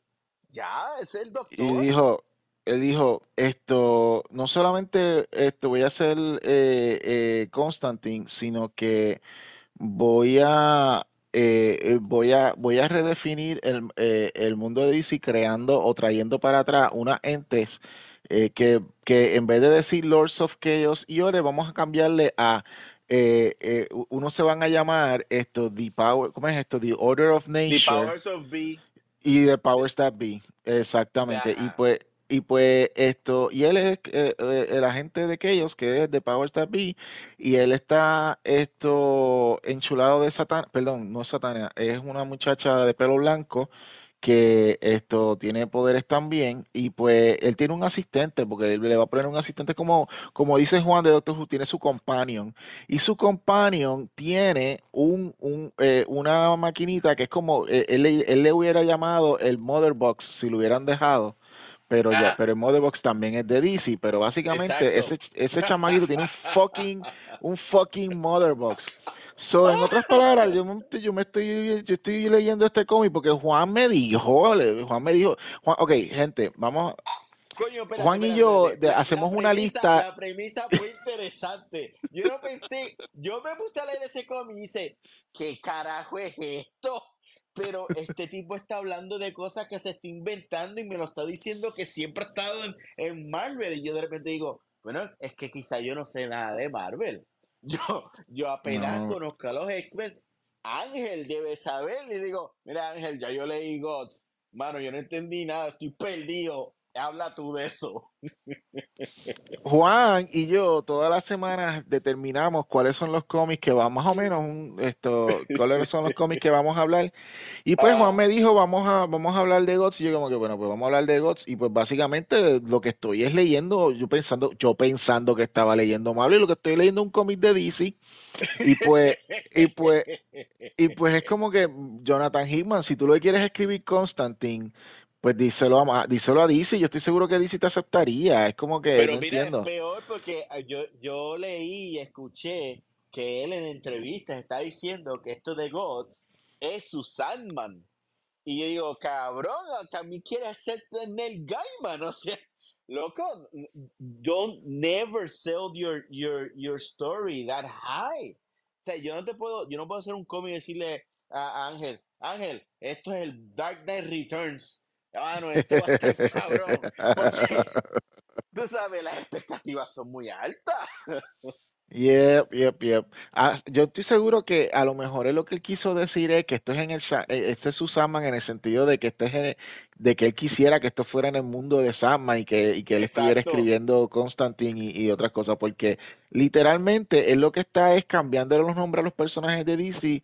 Ya, es el y doctor. dijo, él dijo, esto, no solamente esto voy a hacer eh, eh, Constantine, sino que voy a, eh, eh, voy a, voy a redefinir el, eh, el mundo de DC creando o trayendo para atrás unas entes eh, que, que en vez de decir Lords of Chaos y Ore, vamos a cambiarle a, u- unos se van a llamar esto, The Power, ¿cómo es esto? The Order of The Nature Powers of B. y The Powers That Be, exactamente. Y pues, y pues esto, y él es eh, eh, el agente de Chaos, que es The Powers That Be, y él está esto enchulado de Satán, perdón, no Satana, es una muchacha de pelo blanco que esto tiene poderes también, y pues él tiene un asistente, porque él le va a poner un asistente como, como dice Juan de Doctor Who, tiene su companion, y su companion tiene un, un, eh, una maquinita que es como, eh, él, él le hubiera llamado el Mother Box si lo hubieran dejado, pero ya, Ajá, pero el Mother Box también es de DC, pero básicamente ese, exacto. ese chamaguito tiene un fucking, un fucking Mother Box. So, en otras palabras, yo, yo me estoy, yo estoy leyendo este cómic porque Juan me dijo, Juan me dijo, Juan, ok, gente, vamos, Coño, espérate, Juan y yo espérate. hacemos una premisa, lista, la premisa fue interesante. Yo no pensé, yo me puse a leer ese cómic y dice, ¿qué carajo es esto? Pero este tipo está hablando de cosas que se está inventando y me lo está diciendo que siempre ha estado en, en Marvel. Y yo de repente digo, bueno, es que quizá yo no sé nada de Marvel. Yo, yo apenas no, conozco a los X-Men. Ángel debe saber. Y digo, mira Ángel, ya yo leí Gods. Mano, yo no entendí nada, estoy perdido. Habla tú de eso. Juan y yo todas las semanas determinamos cuáles son los cómics que vamos, más o menos, un- esto, cuáles son los cómics que vamos a hablar. Y pues Juan me dijo, vamos a, vamos a hablar de GOTS. Y yo como que, bueno, pues vamos a hablar de GOTS. Y pues básicamente lo que estoy es leyendo, yo pensando, yo pensando que estaba leyendo Marvel, y lo que estoy leyendo es un cómic de DC. Y pues, y pues, y pues es como que Jonathan Hickman, si tú lo quieres escribir Constantine, pues díselo a, díselo a DC. Yo estoy seguro que DC te aceptaría. Es como que Pero no mira, es entiendo. peor porque ah, yo, yo leí y escuché que él en entrevistas está diciendo que esto de Gods es su Sandman. Y yo digo, cabrón, ah, también quiere hacer Neil Gaiman, o sea, loco, don't never sell your, your, your story that high. O sea, yo no te puedo, yo no puedo hacer un cómic y decirle a Ángel, Ángel, esto es el Dark Knight Returns. Ah, no, esto va a estar cabrón. Porque, tú sabes, las expectativas son muy altas. Yep, yep, yep. Ah, yo estoy seguro que a lo mejor es lo que él quiso decir es que esto es en el eh, este es su Sandman en el sentido de que este es de que él quisiera que esto fuera en el mundo de Sandman y que, y que él estuviera escribiendo Constantine y, y otras cosas, porque literalmente él lo que está es cambiando los nombres a los personajes de DC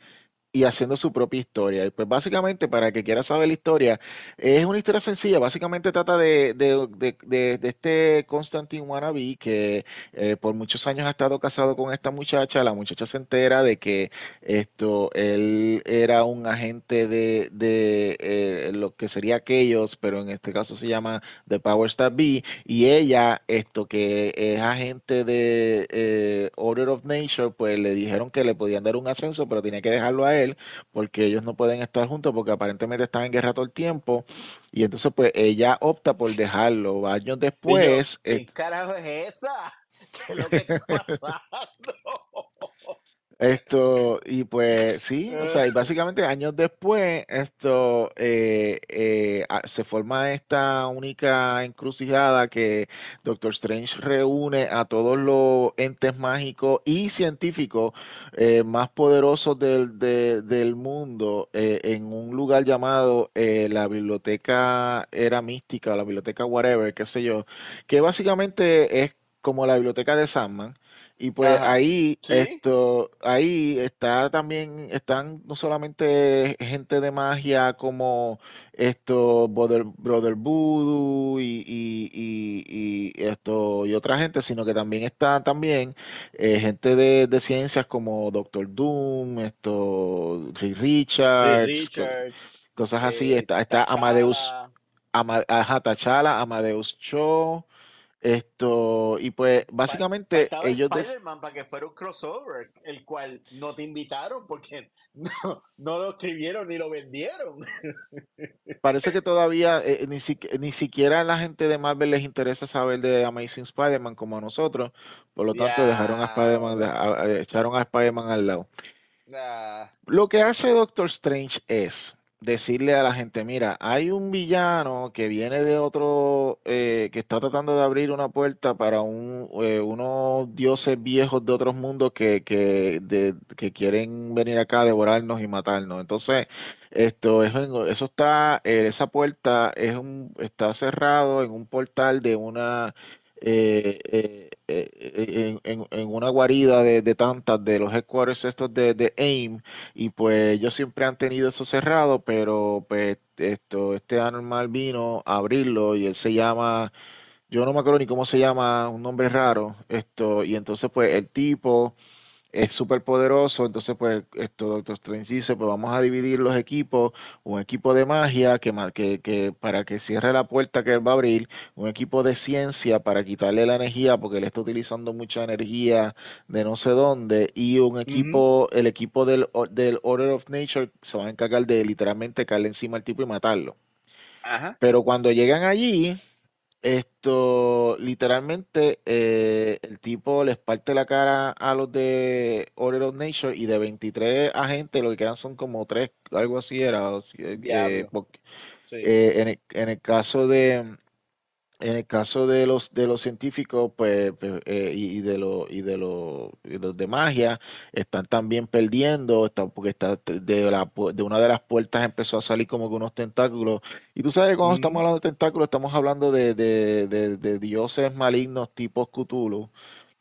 y haciendo su propia historia. Y pues básicamente, para el que quiera saber la historia, es una historia sencilla. Básicamente trata de, de, de- este Constantine Wannabe que eh, por muchos años ha estado casado con esta muchacha. La muchacha se entera de que esto, él era un agente de, eh, lo que sería aquellos, pero en este caso se llama The Powers That Be. Y ella, esto que es agente de eh, Order of Nature, pues le dijeron que le podían dar un ascenso, pero tenía que dejarlo a él porque ellos no pueden estar juntos porque aparentemente están en guerra todo el tiempo. Y entonces pues ella opta por dejarlo. Años yo, después, ¿qué carajo es esa? ¿Qué es lo que está pasando? Esto, y pues sí, o sea, y básicamente años después, esto eh, eh, se forma esta única encrucijada que Doctor Strange reúne a todos los entes mágicos y científicos eh, más poderosos del, de- del mundo eh, en un lugar llamado la Biblioteca Era Mística, o la Biblioteca Whatever, qué sé yo, que básicamente es como la biblioteca de Sandman. Y pues Ajá. ahí, Sí, esto, ahí está también, están no solamente gente de magia como esto, Brother, Brother Voodoo y, y, y- y esto y otra gente, sino que también está también eh, gente de, de ciencias como Doctor Doom, esto, Reed Richards, co- Richards, cosas así. eh, Está, está Amadeus. Ama- ajá, T'Challa, Amadeus Cho, esto, y pues básicamente ellos Spider-Man para que fuera un crossover, el cual no te invitaron porque no, no lo escribieron ni lo vendieron. Parece que todavía eh, ni, siqui- ni siquiera a la gente de Marvel les interesa saber de Amazing Spider-Man como a nosotros. Por lo tanto, dejaron a Spider-Man, echaron a Spider-Man al lado. Lo que hace Doctor Strange es decirle a la gente, mira, hay un villano que viene de otro, eh, que está tratando de abrir una puerta para un, eh, unos dioses viejos de otros mundos que, que, de- que quieren venir acá a devorarnos y matarnos. Entonces, esto es, eso está, eh, esa puerta es un, está cerrado en un portal de una... eh, eh, eh, eh, en, en- una guarida de, tantas de los headquarters estos de, de AIM y pues ellos siempre han tenido eso cerrado, pero pues esto, este anormal vino a abrirlo y él se llama, yo no me acuerdo ni cómo se llama, un nombre raro, esto, y entonces pues el tipo es súper poderoso, entonces pues esto Doctor Strange dice, pues vamos a dividir los equipos, un equipo de magia que, ma- que, que para que cierre la puerta que él va a abrir, un equipo de ciencia para quitarle la energía porque él está utilizando mucha energía de no sé dónde, y un equipo, el equipo del, del Order of Nature se va a encargar de literalmente caerle encima al tipo y matarlo. Ajá. Pero cuando llegan allí, esto, literalmente, eh, el tipo les parte la cara a los de Order of Nature y de 23 agentes lo que quedan son como tres, algo así era. o eh, Diablo. porque, Sí. eh, en el, en el caso de, en el caso de los de los científicos, pues, pues, eh, y, de los y de los y de los de magia, están también perdiendo, están, porque está de la de una de las puertas empezó a salir como que unos tentáculos. Y tú sabes, cuando estamos ujú, hablando de tentáculos, estamos hablando de, dioses malignos tipo Cthulhu,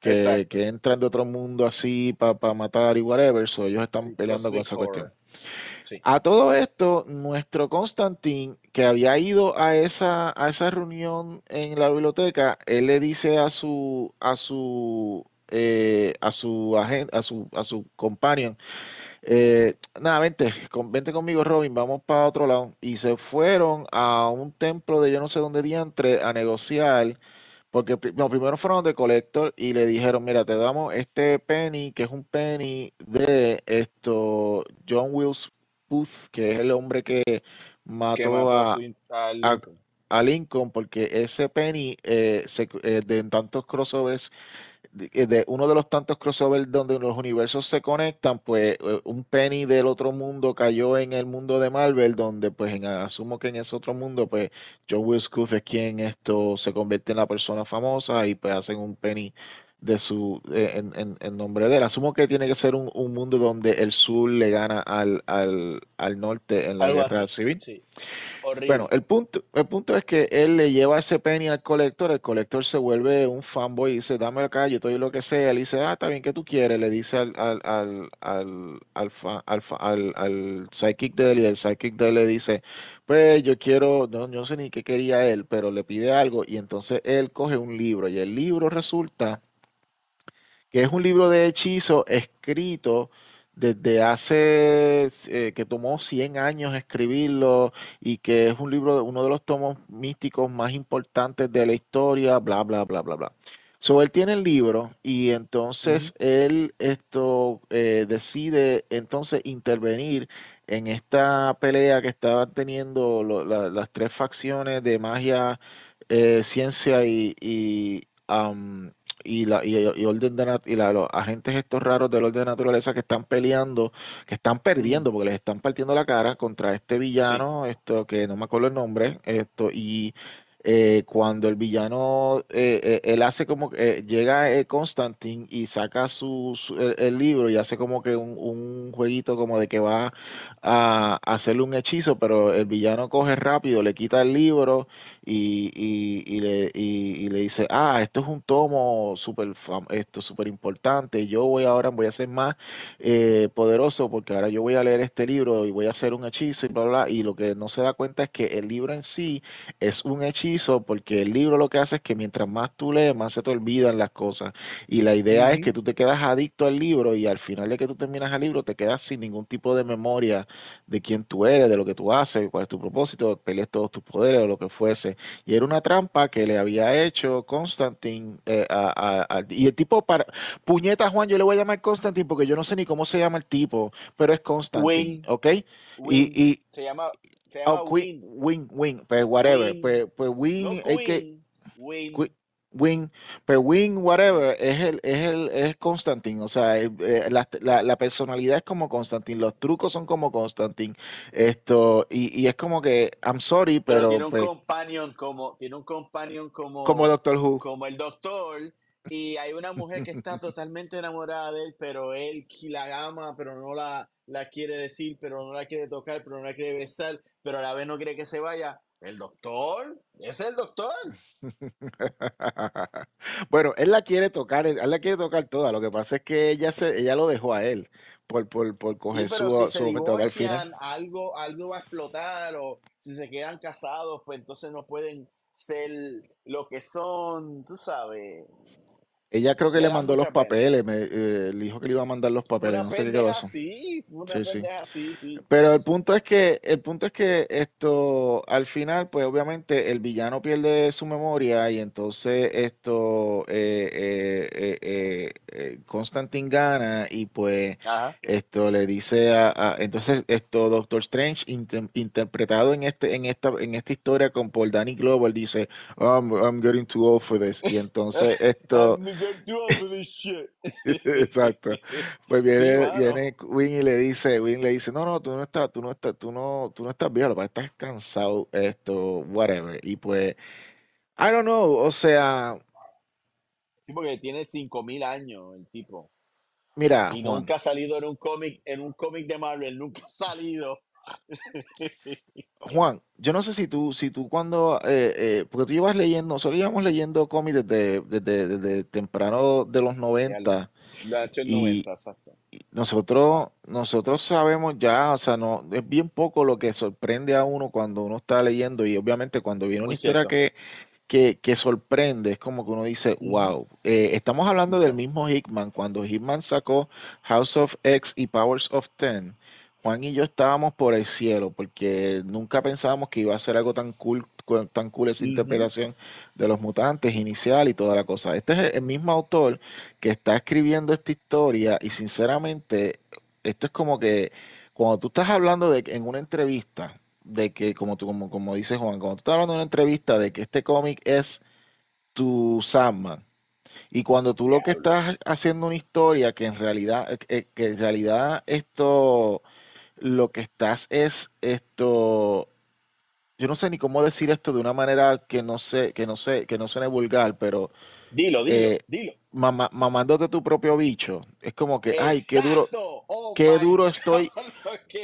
que, que entran de otro mundo así para matar y whatever. So, ellos están peleando con esa cuestión. A todo esto, nuestro Constantín, que había ido a esa, a esa reunión en la biblioteca, él le dice a su, a su, eh, a su agente, a su, a su companion, eh, nada, vente, con- vente conmigo, Robin, vamos para otro lado. Y se fueron a un templo de yo no sé dónde diantre a negociar. Porque no, primero fueron de Collector y le dijeron, mira, te damos este penny, que es un penny de esto, John Wills Que es el hombre que Que mató a, a, Twin, a a, Lincoln. porque ese penny eh, se- eh, de tantos crossovers de, eh, de uno de los tantos crossovers donde los universos se conectan, pues eh, un penny del otro mundo cayó en el mundo de Marvel, donde pues en, asumo que en ese otro mundo, pues John Wilscott es quien esto se convierte en la persona famosa y pues hacen un penny de su eh, en, en- en nombre de él. Asumo que tiene que ser un, un mundo donde el sur le gana al, al, al norte en la Algo guerra así. civil. Sí. Bueno, el punto, el punto es que él le lleva ese penny al colector, el colector se vuelve un fanboy y dice, dame acá, yo te doy lo que sea. Él dice, ah, está bien, ¿qué tú quieres? Le dice al, al, al, al, al, fa- al fa- al- al psychic de él y el psychic de él le dice, pues yo quiero, no, no sé ni qué quería él, pero le pide algo y entonces él coge un libro y el libro resulta que es un libro de hechizo escrito desde hace, eh, que tomó 100 años escribirlo y que es un libro, uno de los tomos místicos más importantes de la historia, bla, bla, bla, bla, bla. So, él tiene el libro y entonces él esto eh, decide entonces intervenir en esta pelea que estaban teniendo lo- la- las tres facciones de magia, eh, ciencia y, y, am, y, la, y, y orden de nat- y la- los agentes estos raros del orden de naturaleza que están peleando, que están perdiendo porque les están partiendo la cara contra este Sí. villano, esto que no me acuerdo el nombre, esto, y eh, cuando el villano, eh, eh, él hace como, que llega Constantine y saca su, el, libro y hace como que un, jueguito como de que va a, hacerle un hechizo, pero el villano coge rápido, le quita el libro y, y- y le, y- le dice, ah, esto es un tomo súper esto súper importante, yo voy ahora, voy a ser más poderoso porque ahora yo voy a leer este libro y voy a hacer un hechizo y bla, bla", y lo que no se da cuenta es que el libro en sí es un hechizo porque el libro lo que hace es que mientras más tú lees, más se te olvidan las cosas. Y la idea es que tú te quedas adicto al libro y al final de que tú terminas el libro te quedas sin ningún tipo de memoria de quién tú eres, de lo que tú haces, cuál es tu propósito, peleas todos tus poderes o lo que fuese. Y era una trampa que le había hecho Constantine eh, a- a- a- y el tipo para puñeta Juan, yo le voy a llamar Constantine porque yo no sé ni cómo se llama el tipo, pero es Constantine, Win, ¿ok? Win. Y, Se llama, se Oh, llama Queen, Win. Wing, Wing, pues whatever, Win. pues, pues Wing, No es que, Queen. Win. Wing, pues Wing, whatever, es el, es el, es Constantine, o sea, el- eh, la, la- la personalidad es como Constantine, los trucos son como Constantine, esto, y, y es como que, I'm sorry, Pero pero tiene un pues, companion como, tiene un companion como como, Doctor Who, como el doctor. Y hay una mujer que está totalmente enamorada de él, pero él la ama, pero no la, la quiere decir, pero no la quiere tocar, pero no la quiere besar, pero a la vez no quiere que se vaya. ¿El doctor? ¿Es el doctor? Bueno, él la quiere tocar, él la quiere tocar toda, lo que pasa es que ella se, ella lo dejó a él, por, por, por Sí, coger pero si su, se su momento al final. divorcian, algo, algo va a explotar, o si se quedan casados, pues entonces no pueden ser lo que son, tú sabes. Ella creo que le mandó los papeles, me, eh, le dijo que le iba a mandar los papeles, una no sé qué quedó eso. así, fue una Sí, sí. así, sí. Pero el punto es que, el punto es que esto, al final, pues obviamente el villano pierde su memoria y entonces esto, eh, eh, eh, eh, Constantine gana y pues Ajá. esto le dice a, a- entonces esto, Doctor Strange inter- interpretado en este, en esta, en esta historia con por Danny Glover dice, I'm, I'm getting too old for this y entonces esto, This shit. exacto. Pues Sí, viene, viene Win y le dice, Win le dice, no, no, tú no estás, tú no estás, tú no, tú no estás viejo, que estás cansado, esto, whatever. Y pues, I don't know, o sea, Sí, porque tiene 5000 años el tipo. mira, Y Juan, nunca ha salido en un cómic, en un cómic de Marvel, nunca ha salido. Juan, yo no sé si tú, si tú cuando, eh, eh, porque tú llevas leyendo, nosotros llevamos leyendo cómics desde, desde, desde temprano de los Ya, la 90 la hecho en y 90, exacto. nosotros, nosotros sabemos ya, o sea, no, es bien poco lo que sorprende a uno cuando uno está leyendo y obviamente cuando viene una historia que que, que sorprende, es como que uno dice, wow, Eh, estamos hablando del mismo Hickman, cuando Hickman sacó House of X y Powers of Ten, Juan y yo estábamos por el cielo, porque nunca pensábamos que iba a ser algo tan cool, tan cool esa interpretación de los mutantes inicial y toda la cosa. Este es el mismo autor que está escribiendo esta historia y sinceramente, esto es como que cuando tú estás hablando de que en una entrevista, de que, como tú, como, como dice Juan, cuando tú estás hablando en una entrevista de que este cómic es tu Sandman, y cuando tú lo que estás haciendo una historia que en realidad, eh, eh, que en realidad esto, lo que estás es esto, yo no sé ni cómo decir esto de una manera que no sé, que no sé, que no suene vulgar, pero Dilo, dilo, eh, dilo. mama- mamándote tu propio bicho, es como que, ay, qué duro, Exacto. Oh qué duro estoy, God.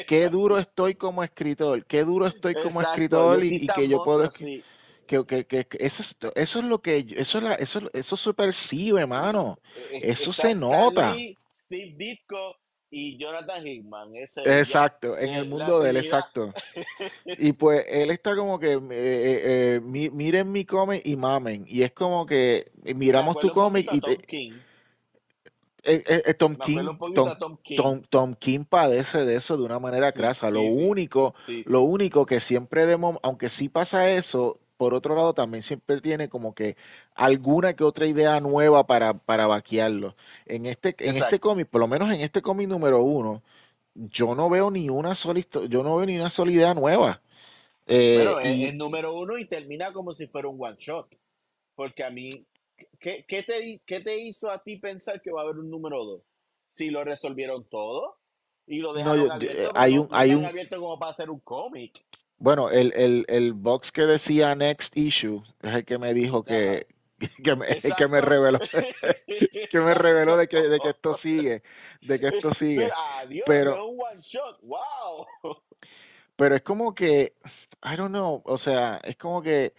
qué duro estoy como escritor, qué duro estoy como Exacto. escritor y, y que yo puedo sí. Que, que- que- que eso es, eso es lo que, eso es la- eso, eso se percibe, mano. Eh, Eso Está se nota. Lee, Steve Ditko y Jonathan Hickman. Ese ya. Exacto, en el mundo de él, exacto. Y pues él está como que, eh, eh, eh, mi- miren mi cómic y mamen. Y es como que eh, miramos tu cómic y te- Tom King. Tom King, Tom, King. Tom, Tom King padece de eso de una manera Sí, crasa. Lo sí, único, lo único que siempre demos, aunque sí pasa eso, por otro lado también siempre tiene como que alguna que otra idea nueva para, para vaquearlo. En este, en este cómic, por lo menos en este cómic número uno, yo no veo ni una sola, yo no veo ni una sola idea nueva. Eh, Bueno, es, y es número uno y termina como si fuera un one shot. Porque a mí, ¿qué, qué te, ¿qué te hizo a ti pensar que va a haber un número 2? Si lo resolvieron todo y lo No, dejaron yo- abierto, eh, hay un, hay un, abierto como para hacer un cómic. Bueno, el, el, el box que decía Next Issue es el que me dijo que, que me, que me reveló, que me reveló de que, de que esto sigue, de que esto sigue. Pero, adiós, Pero, no un one shot. ¡Wow! pero es como que, I don't know, o sea, es como que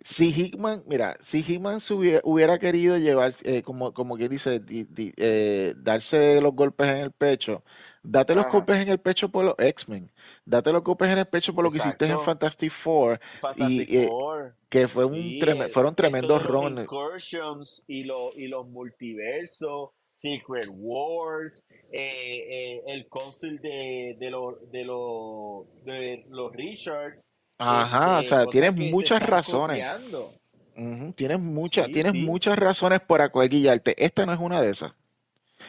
si Hickman, mira, si Hickman hubiera, hubiera querido llevar, eh, como, como quien dice, di- di- eh, darse los golpes en el pecho, date los golpes en el pecho por los X-Men, date los golpes en el pecho por lo que hiciste en. Fantastic Four, Fantastic y eh, que fue un Sí, treme- fueron tremendos runs. incursions y, lo- y los multiversos, Secret Wars, el cónsul de, de, de, los de los Richards, Ajá, o sea, tienes muchas razones. Tienes muchas, Sí, tienes sí. muchas razones para guillarte. Esta no es una de esas.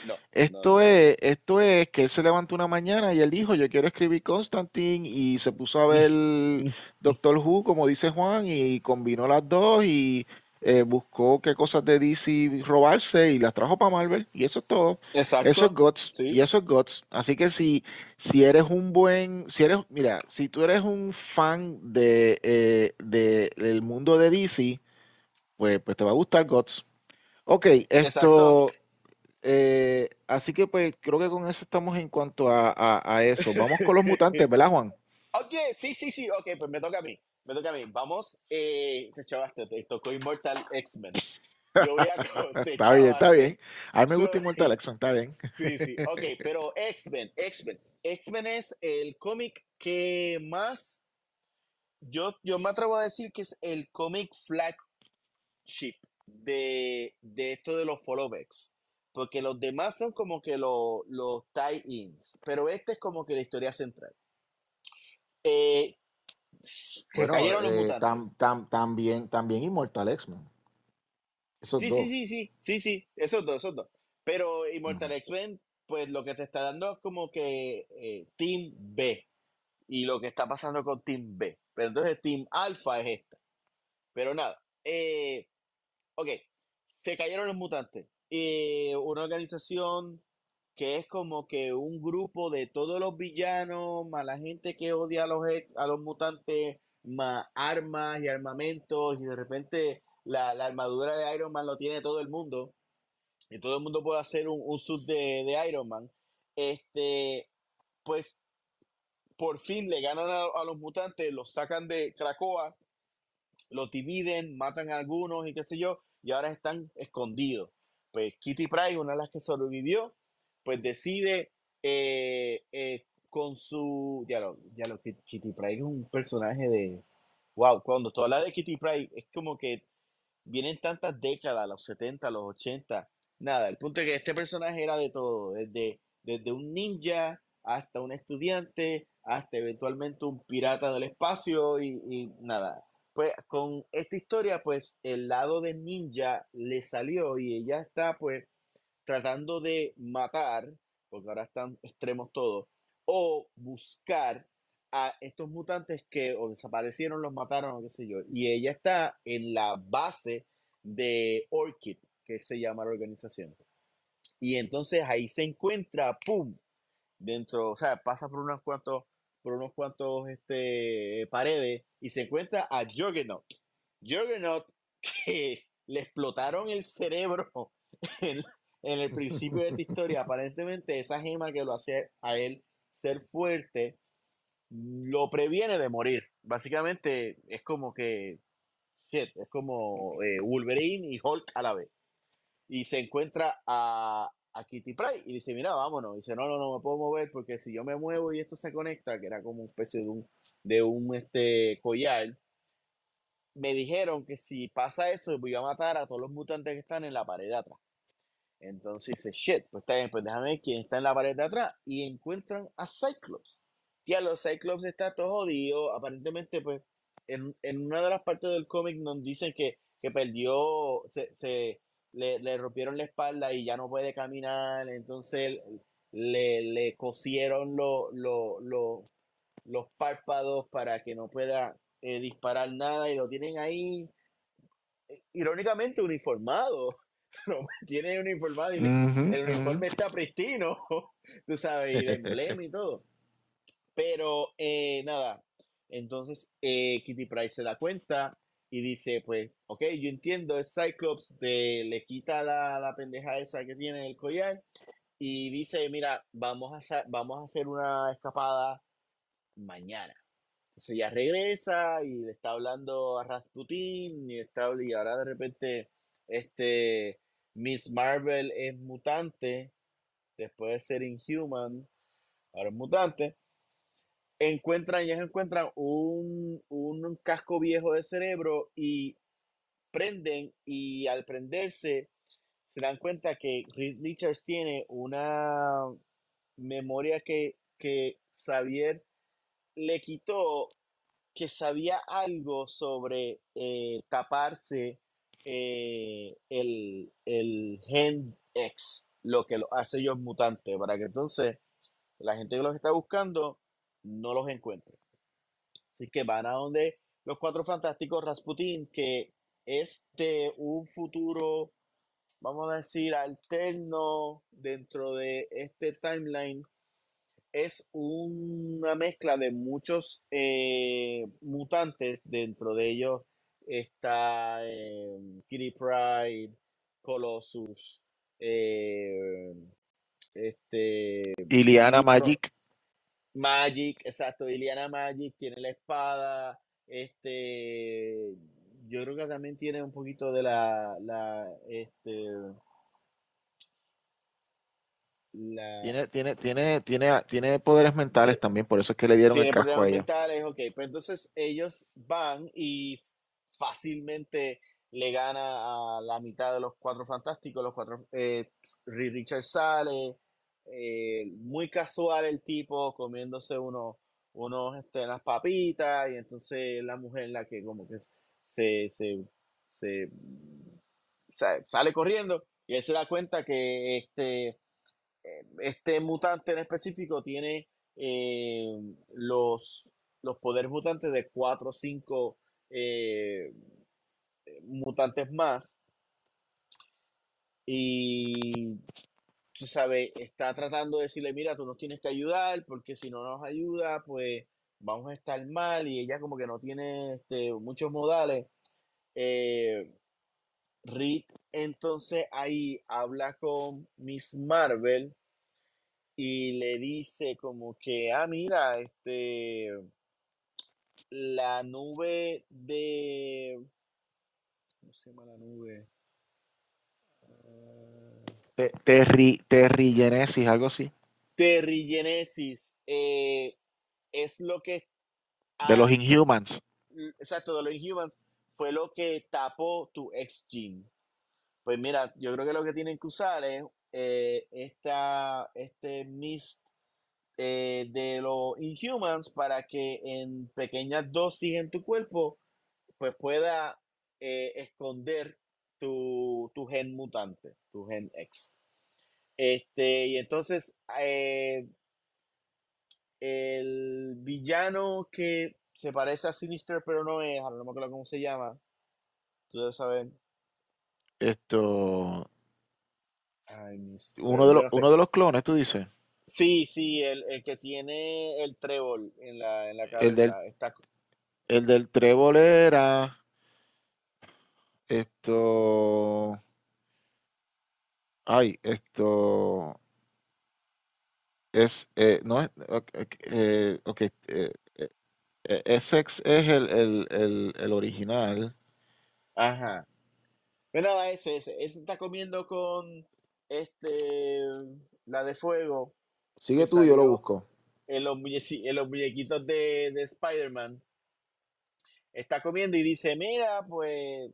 No, Esto no. es, esto es que él se levantó una mañana y él dijo, yo quiero escribir Constantine y se puso a ver Doctor Who, como dice Juan, y combinó las dos y eh, buscó qué cosas de DC robarse y las trajo para Marvel. Y eso es todo. Eso es Exacto. Guts. Y eso es Guts. Así que si, si eres un buen, si eres, mira, si tú eres un fan de, eh, de- del mundo de DC, pues, pues te va a gustar Guts. Ok, Exacto. esto, eh, así que pues creo que con eso estamos en cuanto a, a- a eso. Vamos con los mutantes, ¿verdad, Juan? Oye, sí, sí, sí. Ok, pues me toca a mí. Me toca a mí. Vamos. Eh, te chavaste, te tocó Immortal X-Men. Yo voy a. Te Está bien, está bien. A mí me gusta Immortal X-Men, está bien. Sí, sí, ok, pero X-Men, X-Men. X-Men es el cómic que más, yo, yo me atrevo a decir que es el cómic flagship de, de esto de los followbacks. Porque los demás son como que lo- los tie-ins, pero este es como que la historia central. Eh, Bueno, cayeron los eh, mutantes. tam- tam- también, también Immortal X-Men. Esos Sí, dos. sí, sí, sí, sí, sí, esos dos, esos dos. Pero Immortal. X-Men, pues lo que te está dando es como que eh, Team B y lo que está pasando con Team B. Pero entonces Team Alpha es esta. Pero nada, eh, ok, se cayeron los mutantes. Eh, una organización que es como que un grupo de todos los villanos, más la gente que odia a los, ex- a los mutantes, más armas y armamentos, y de repente la, la armadura de Iron Man lo tiene todo el mundo, y todo el mundo puede hacer un, un suit de, de Iron Man. Este, pues por fin le ganan a, a los mutantes, los sacan de Krakoa, los dividen, matan a algunos y qué sé yo, y ahora están escondidos. Pues Kitty Pryde, una de las que sobrevivió, pues decide eh, eh, con su. Ya lo, Kit- Kitty Pryde es un personaje de. Wow, cuando tú hablas de Kitty Pryde, es como que vienen tantas décadas, los 70, los 80. Nada, el punto es que este personaje era de todo, desde, desde un ninja hasta un estudiante, hasta eventualmente un pirata del espacio y, y nada. Pues con esta historia, pues el lado de ninja le salió y ella está pues tratando de matar, porque ahora están extremos todos, o buscar a estos mutantes que o desaparecieron, los mataron o qué sé yo. Y ella está en la base de Orchid, que se llama la organización. Y entonces ahí se encuentra, ¡pum! Dentro, o sea, pasa por unos cuantos, por unos cuantos este, paredes y se encuentra a Juggernaut. Juggernaut que le explotaron el cerebro en, en el principio de esta historia. Aparentemente esa gema que lo hace a él ser fuerte lo previene de morir. Básicamente es como que, shit, es como eh, Wolverine y Hulk a la vez. Y se encuentra a, a Kitty Pryde y dice, mira, vámonos. Y dice, no, no, no me puedo mover porque si yo me muevo y esto se conecta, que era como una especie de un, de un este, collar, me dijeron que si pasa eso, voy a matar a todos los mutantes que están en la pared de atrás. Entonces dice, shit, pues está bien, pues déjame ver quién está en la pared de atrás. Y encuentran a Cyclops. Tía, los Cyclops está todo jodido. Aparentemente, pues, en, en una de las partes del cómic nos dicen que, que perdió, se, se le, le rompieron la espalda y ya no puede caminar. Entonces le, le cosieron lo- lo- lo- los párpados para que no pueda eh, disparar nada y lo tienen ahí irónicamente uniformado. tiene uniformado y el uniforme está pristino, tú sabes, y de emblema y todo. Pero eh, nada, entonces eh, Kitty Price se da cuenta y dice, pues, ok, yo entiendo, es Cyclops, le quita la, la pendeja esa que tiene en el collar y dice, mira, vamos a, vamos a hacer una escapada mañana. Entonces ella regresa y le está hablando a Rasputin y, está, y ahora de repente este, Miss Marvel es mutante, después de ser Inhuman, ahora es mutante. Encuentran, ellas encuentran un, un casco viejo de cerebro y prenden y al prenderse se dan cuenta que Richards tiene una memoria que, que Xavier le quitó, que sabía algo sobre eh, taparse eh, el, el, gen X, lo que lo hace ellos mutantes, para que entonces la gente que los está buscando no los encuentre. Así que van a donde los cuatro fantásticos Rasputin, que es de un futuro vamos a decir, alterno dentro de este timeline es una mezcla de muchos eh, mutantes. Dentro de ellos está eh, Kitty Pride, Colossus, eh, este, Iliana Magic. Magic, exacto, Iliana Magic tiene la espada. Este, yo creo que también tiene un poquito de la, la este, Tiene, tiene, tiene, tiene, tiene poderes mentales también, por eso es que le dieron el casco a ella. mentales, ok, pues entonces ellos van y fácilmente le gana a la mitad de los cuatro fantásticos, los cuatro, eh, Richard sale, eh, muy casual el tipo, comiéndose unos, unos, este, papitas, y entonces la mujer la que como que se, sale corriendo y él se da cuenta que este, este mutante en específico tiene eh, los, los poderes mutantes de 4 o 5 eh, mutantes más. Y tú sabes, está tratando de decirle, mira, tú nos tienes que ayudar, porque si no nos ayuda, pues vamos a estar mal y ella como que no tiene este, muchos modales. Eh, Reed entonces ahí habla con Miss Marvel y le dice como que, ah, mira, este, la nube de... ¿Cómo se llama la nube? Terry, Terrigenesis, algo así. Terrigenesis. Eh, es lo que... De los Inhumans. Exacto, de los Inhumans. Fue lo que tapó tu ex gene. Pues mira, yo creo que lo que tienen que usar es eh, esta, este mist eh, de los Inhumans para que en pequeñas dosis en tu cuerpo pues pueda eh, esconder tu, tu, gen mutante, tu gen X. Este, y entonces el villano que se parece a Sinister, pero no es, no me acuerdo cómo se llama. Tú debes saber. Esto. uno, de los, uno de los clones, tú dices. Sí, sí, el, que tiene el trébol en la, en la cabeza. El del, el del trébol era. Esto. Ay, esto es, eh, no es, eh, ok, eh, Essex es el, el, original. Ajá. Pero nada, ese, ese, ese está comiendo con este, la de fuego. Sigue tú, yo lo busco. En los, en los muñequitos de, de Spider-Man. Está comiendo y dice, mira, pues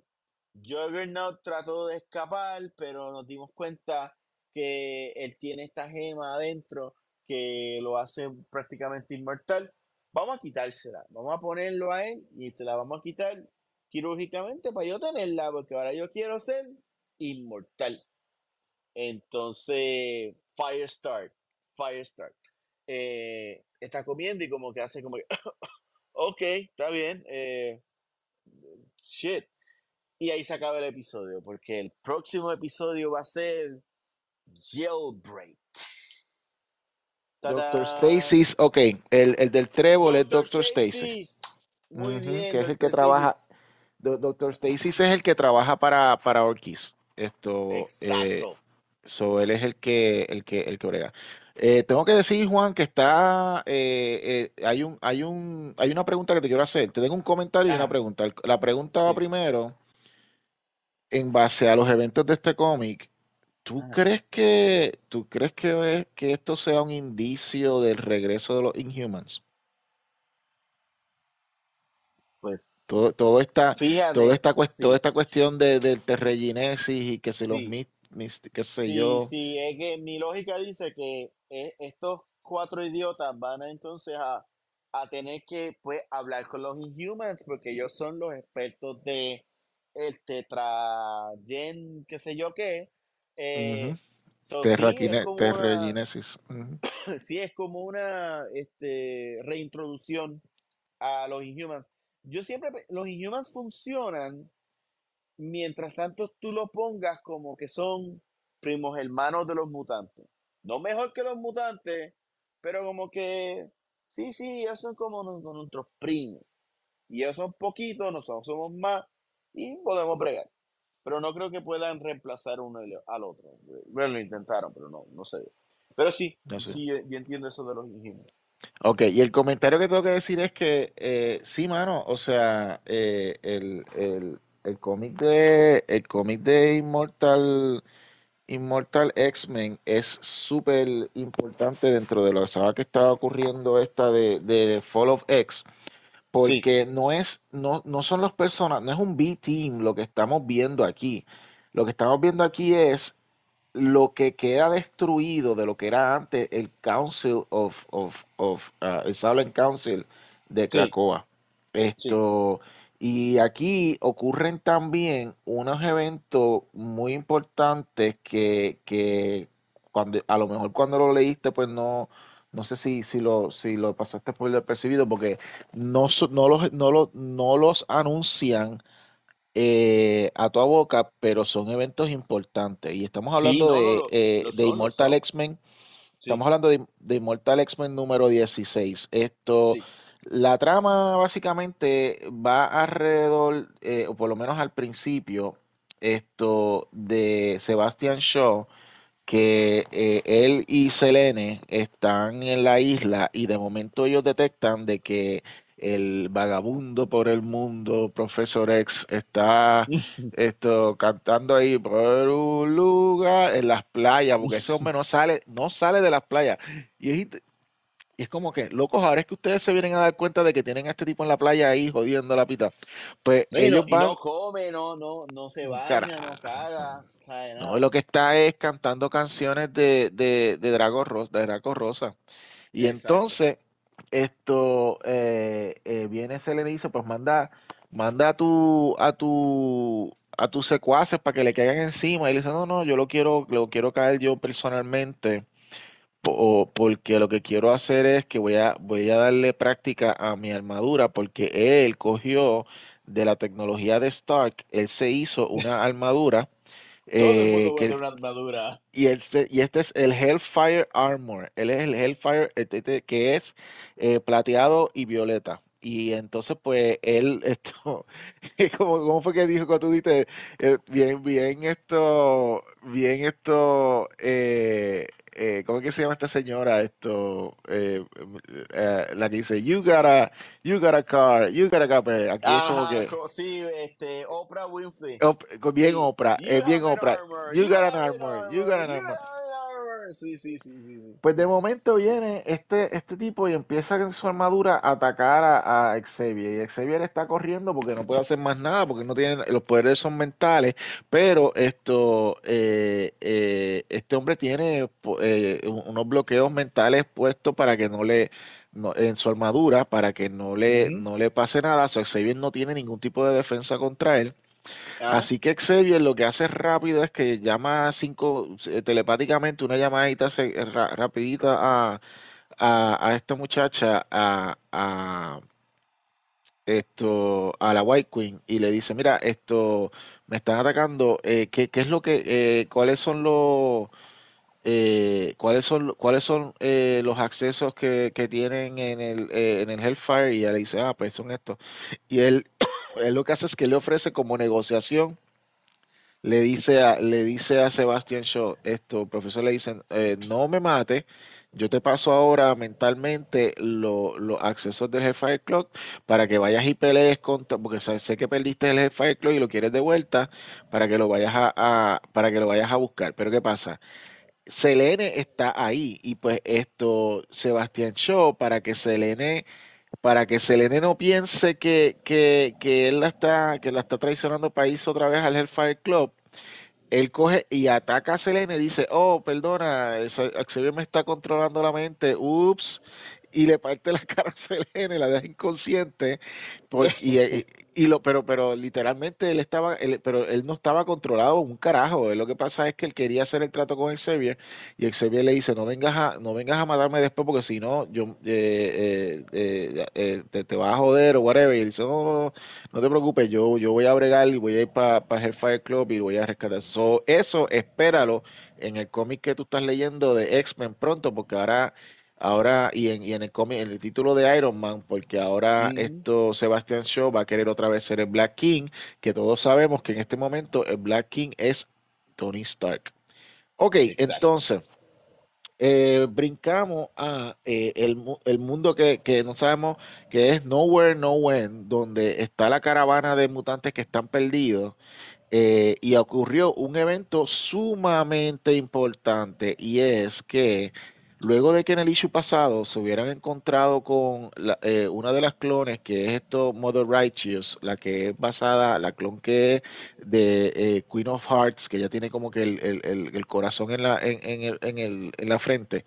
Juggernaut trató de escapar, pero nos dimos cuenta que él tiene esta gema adentro que lo hace prácticamente inmortal. Vamos a quitársela, vamos a ponerlo a él y se la vamos a quitar quirúrgicamente para yo tenerla, porque ahora yo quiero ser inmortal. Entonces, Firestart, Firestart, eh, está comiendo y como que hace como que, ok, está bien, eh, shit. Y ahí se acaba el episodio, porque el próximo episodio va a ser Jailbreak. Doctor Stacy's, ok, el, el del trébol es Doctor Stacy. Muy bien. Que es el que trabaja. Doctor Stacy's es el que trabaja para, para Orkis. Esto. Eh, Exacto. so él es el que, el que, el que brega. Eh, tengo que decir, Juan, que está. Eh, hay un, hay un, hay una pregunta que te quiero hacer. Te tengo un comentario y una pregunta. La pregunta va primero. En base a los eventos de este cómic, ¿Tú crees que, tú crees que, que esto sea un indicio del regreso de los Inhumans? Pues todo, todo esta, toda esta, toda esta cuestión de, del terreginesis y que se los sí. Qué sé yo. Sí, es que mi lógica dice que e, estos cuatro idiotas van a, entonces a, a tener que pues hablar con los Inhumans porque ellos son los expertos de el tetragen, qué sé yo qué, eh, sí, es como una este, reintroducción a los Inhumans. Yo siempre, los Inhumans funcionan mientras tanto tú lo pongas como que son primos hermanos de los mutantes. No mejor que los mutantes, pero como que, sí, sí, ellos son como nuestros primos. Y ellos son poquitos, nosotros somos más, y podemos bregar pero no creo que puedan reemplazar uno al otro. Bueno, lo intentaron, pero no, no sé. Pero sí, sí, yo, entiendo eso de los ingenios. Ok, y el comentario que tengo que decir es que eh, sí, mano, o sea, eh, el, el, el cómic de el cómic de Immortal Immortal X-Men es súper importante dentro de lo que estaba que estaba ocurriendo esta de, de Fall of X porque no es, no, no son los personas, no es un B-team lo que estamos viendo aquí. Lo que estamos viendo aquí es lo que queda destruido de lo que era antes el Council of, of, of uh, el Silent Council de Krakoa. Esto, y aquí ocurren también unos eventos muy importantes que, que cuando, a lo mejor cuando lo leíste, pues no, no sé si, si, lo, si lo pasaste por el percibido, porque no, no, los, no, no los anuncian eh, a tu boca, pero son eventos importantes. Y estamos hablando de, eh, de Immortal X-Men. Estamos hablando de, de Immortal X-Men número 16. Esto, la trama básicamente va alrededor, eh, o por lo menos al principio, esto de Sebastian Shaw que eh, él y Selene están en la isla y de momento ellos detectan de que el vagabundo por el mundo, Profesor X, está esto, cantando ahí por un lugar en las playas, porque ese hombre no sale, no sale de las playas. Y es, es como que, locos, ahora es que ustedes se vienen a dar cuenta de que tienen a este tipo en la playa ahí jodiendo la pita. Pues ellos van... no come, no, no, no se baña, no caga. No, lo que está es cantando canciones de, de, de Drago Rosa, de Draco Rosa. Y entonces, esto eh, eh, viene se le dice, pues manda, manda a tu, a tu, a tus secuaces para que le caigan encima. Y le dice, no, no, yo lo quiero, lo quiero caer yo personalmente. Porque lo que quiero hacer es que voy a, voy a darle práctica a mi armadura, porque él cogió de la tecnología de Stark, él se hizo una armadura eh, que, una armadura. Y, este, y este es el Hellfire Armor. Él es el Hellfire este, este, que es eh, plateado y violeta. Y entonces, pues, él, esto, como, ¿cómo fue que dijo cuando tú dices, eh, bien, bien esto, bien esto, eh, eh, ¿cómo es que se llama esta señora? Esto, eh, eh, la que dice, you got a, you got a car, you got a car. Pues, aquí es como que. Sí, este, Oprah Winfrey. bien Oprah, bien Oprah. You, got an armor, you got an armor. Sí, sí, sí, sí, Pues de momento viene este, este tipo y empieza en su armadura a atacar a, Xavier. Y Xavier está corriendo porque no puede hacer más nada, porque no tiene, los poderes son mentales. Pero esto, eh, eh, este hombre tiene eh, unos bloqueos mentales puestos para que no le en su armadura para que no le, no le pase nada. So, Xavier no tiene ningún tipo de defensa contra él. Ah. Así que Xavier lo que hace rápido es que llama cinco, eh, telepáticamente una llamadita rapidita a, a, esta muchacha, a, a, esto a la White Queen y le dice, mira, esto me están atacando, eh, ¿qué, qué es lo que, eh, cuáles son los, eh, cuáles son, cuáles son eh, los accesos que, que tienen en el, eh, en el Hellfire? Y ella le dice, ah, pues son estos. Y él, él lo que hace es que le ofrece como negociación le dice a, le dice a Sebastian Shaw, esto, profesor, le dicen, eh, no me mate, yo te paso ahora mentalmente lo- los accesos del Hellfire Club para que vayas y pelees contra, porque sé, que perdiste el Hellfire Club y lo quieres de vuelta, para que lo vayas a- para que lo vayas a buscar. Pero ¿qué pasa? Selene está ahí y pues esto, Sebastián Shaw, para que Selene, para que Selene no piense que, que, que él la está, que la está traicionando irse otra vez al Hellfire Club, él coge y ataca a Selene y dice, oh, perdona, Xavier me está controlando la mente, ups, y le parte la cara a Selene, la deja inconsciente, y- y lo, pero, pero literalmente él estaba, él- pero él no estaba controlado un carajo, él lo que pasa es que él quería hacer el trato con Xavier, y Xavier le dice, no vengas a, no vengas a matarme después, porque si no, yo, eh, eh, eh, eh, te, te vas a joder o whatever, y él dice, no, no, no, te preocupes, yo, yo voy a bregar y voy a ir para el Hellfire Club y voy a rescatar. So, eso espéralo en el cómic que tú estás leyendo de X-Men pronto, porque ahora, ahora, y en, y en el cómic, en el título de Iron Man, porque ahora esto, Sebastian Shaw va a querer otra vez ser el Black King, que todos sabemos que en este momento el Black King es Tony Stark. Ok, Exacto. entonces eh, brincamos a eh, el, mu- el mundo que, que no sabemos que es Nowhere, No When, donde está la caravana de mutantes que están perdidos. eh, y ocurrió un evento sumamente importante y es que luego de que en el issue pasado se hubieran encontrado con la- eh, una de las clones que es esto Mother Righteous, la que es basada, la clon que es de eh, Queen of Hearts, que ya tiene como que el, el- el- corazón en la, en, en en en la frente.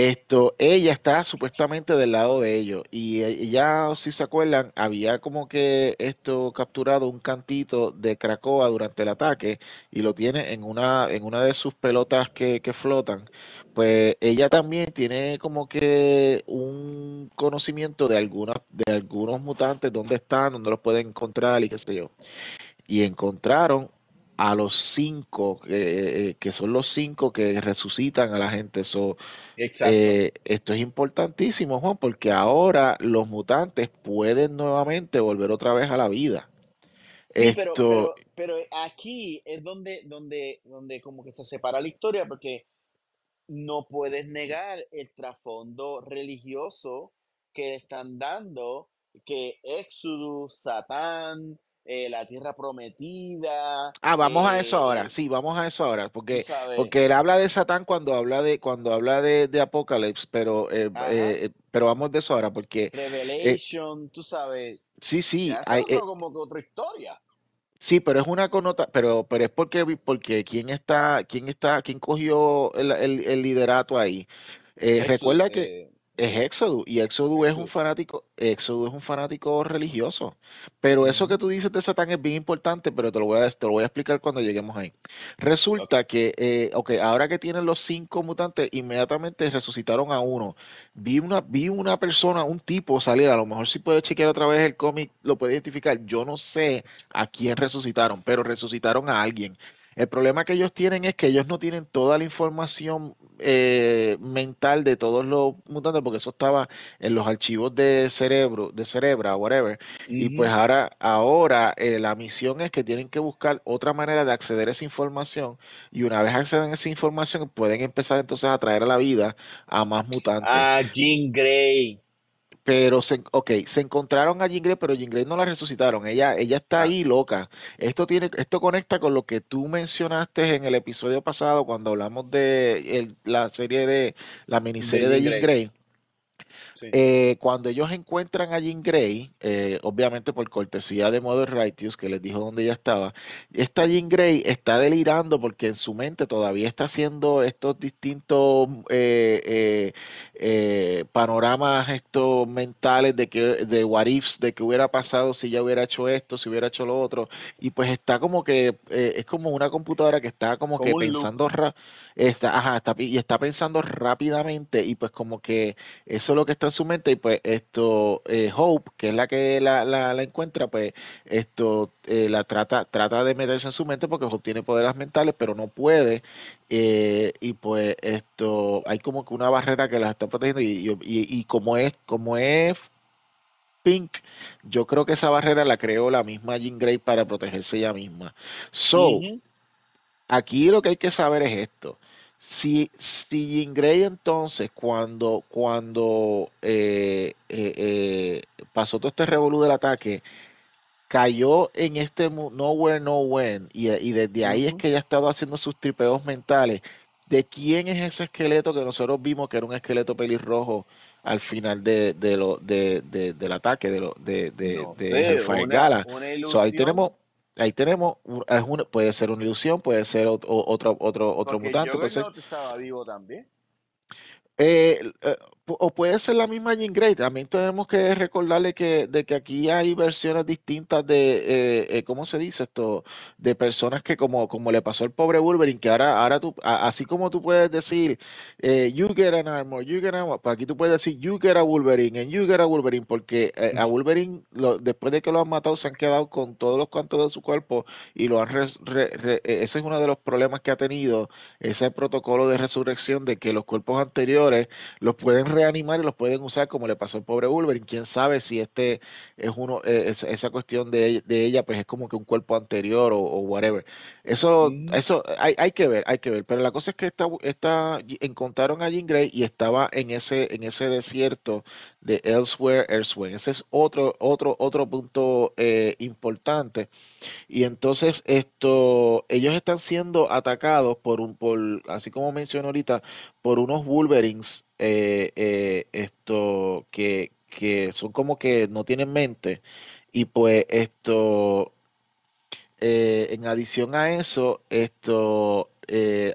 Esto, ella está supuestamente del lado de ellos y e- ya, si se acuerdan, había como que esto capturado un cantito de Krakoa durante el ataque y lo tiene en una, en una de sus pelotas que, que flotan. Pues ella también tiene como que un conocimiento de algunas, de algunos mutantes, dónde están, dónde los pueden encontrar y qué sé yo y encontraron a los cinco, eh, eh, que son los cinco que resucitan a la gente. So, Exacto. eh, esto es importantísimo, Juan, porque ahora los mutantes pueden nuevamente volver otra vez a la vida. Sí, pero, Esto, pero, pero aquí es donde, donde, donde como que se separa la historia, porque no puedes negar el trasfondo religioso que están dando, que Exodus, Satán, eh, la tierra prometida, ah, vamos a eso ahora, eh, sí, vamos a eso ahora, porque, porque él habla de Satán cuando habla de, cuando habla de, de Apocalipsis, pero, eh, pero vamos de eso ahora, porque Revelation, tú sabes, sí, sí, hay, otro, como que otra historia. Sí, pero es una connota, pero, pero es porque, porque quién está, quién está, quién cogió el, el- el liderato ahí. Recuerda que es Éxodo y Éxodo es un fanático, Éxodo es un fanático religioso. Pero eso que tú dices de Satán es bien importante, pero te lo voy a, te lo voy a explicar cuando lleguemos ahí. Resulta que, eh, ok, ahora que tienen los cinco mutantes, inmediatamente resucitaron a uno. Vi una, vi una persona, un tipo salir, a lo mejor si puedes chequear otra vez el cómic, lo puede identificar. Yo no sé a quién resucitaron, pero resucitaron a alguien. El problema que ellos tienen es que ellos no tienen toda la información eh, mental de todos los mutantes, porque eso estaba en los archivos de cerebro, de Cerebra, whatever. Y pues ahora, ahora eh, la misión es que tienen que buscar otra manera de acceder a esa información. Y una vez acceden a esa información, pueden empezar entonces a traer a la vida a más mutantes. Ah, Jean Grey. Pero, se, ok, se encontraron a Jean Grey, pero Jean Grey no la resucitaron. Ella, ella está Ah, ahí loca. Esto tiene, esto conecta con lo que tú mencionaste en el episodio pasado cuando hablamos de el- la serie de, la de miniserie de Jean Jean Grey. Grey. Sí. Eh, cuando ellos encuentran a Jean Grey, eh, obviamente por cortesía de Mother Righteous, que les dijo dónde ella estaba, esta Jean Grey está delirando porque en su mente todavía está haciendo estos distintos eh, panoramas estos mentales de que de what ifs, de qué hubiera pasado si ella hubiera hecho esto, si hubiera hecho lo otro, y pues está como que es como una computadora que está como Como que pensando ra- está, ajá, está, y está pensando rápidamente y pues como que eso es lo que está en su mente y pues esto, eh, Hope, que es la que la, la, la encuentra, pues esto eh, la trata, trata de meterse en su mente porque Hope tiene poderes mentales, pero no puede. eh, y pues esto, hay como que una barrera que la está protegiendo y, y, y como es, como es Pink, yo creo que esa barrera la creó la misma Jean Grey para protegerse ella misma. So, Aquí lo que hay que saber es esto. Si, si Jean Grey entonces, cuando, cuando eh, eh, eh, pasó todo este revolú del ataque, cayó en este Nowhere, No When, y, y desde ahí es que ella ha estado haciendo sus tripeos mentales. ¿De quién es ese esqueleto que nosotros vimos que era un esqueleto pelirrojo al final de, de lo, de, de- del ataque de, lo, de, de, No sé, una, Gala? una So, ahí tenemos, ahí tenemos, es una- puede ser una ilusión, puede ser otro, otro, otro mutante, puede ser Juggernaut estaba vivo también. eh, eh, o puede ser la misma Jean Grey. También tenemos que recordarle que, de que aquí hay versiones distintas de, eh, eh, ¿cómo se dice esto? De personas que como, como le pasó al pobre Wolverine, que ahora, ahora tú, a- así como tú puedes decir, eh, you get an armor, you get an armor, pues aquí tú puedes decir, you get a Wolverine, and you get a Wolverine, porque eh, a Wolverine, lo- después de que lo han matado, se han quedado con todos los cantos de su cuerpo y lo han, re- re- eh, ese es uno de los problemas que ha tenido ese protocolo de resurrección de que los cuerpos anteriores los pueden reanimar y los pueden usar como le pasó al pobre Wolverine. Quién sabe si este es uno, eh, es- esa cuestión de, ella- de ella, pues es como que un cuerpo anterior o, o whatever. Eso, Ujú, eso hay, hay que ver, hay que ver. Pero la cosa es que esta, esta, encontraron a Jean Grey y estaba en ese, en ese desierto de Elsewhere, Elsewhere. Ese es otro, otro, otro punto eh, importante. Y entonces esto, ellos están siendo atacados por un, por, así como mencioné ahorita, por unos Wolverines, eh, eh, esto, que, que son como que no tienen mente. Y pues esto, en adición a eso, esto, eh,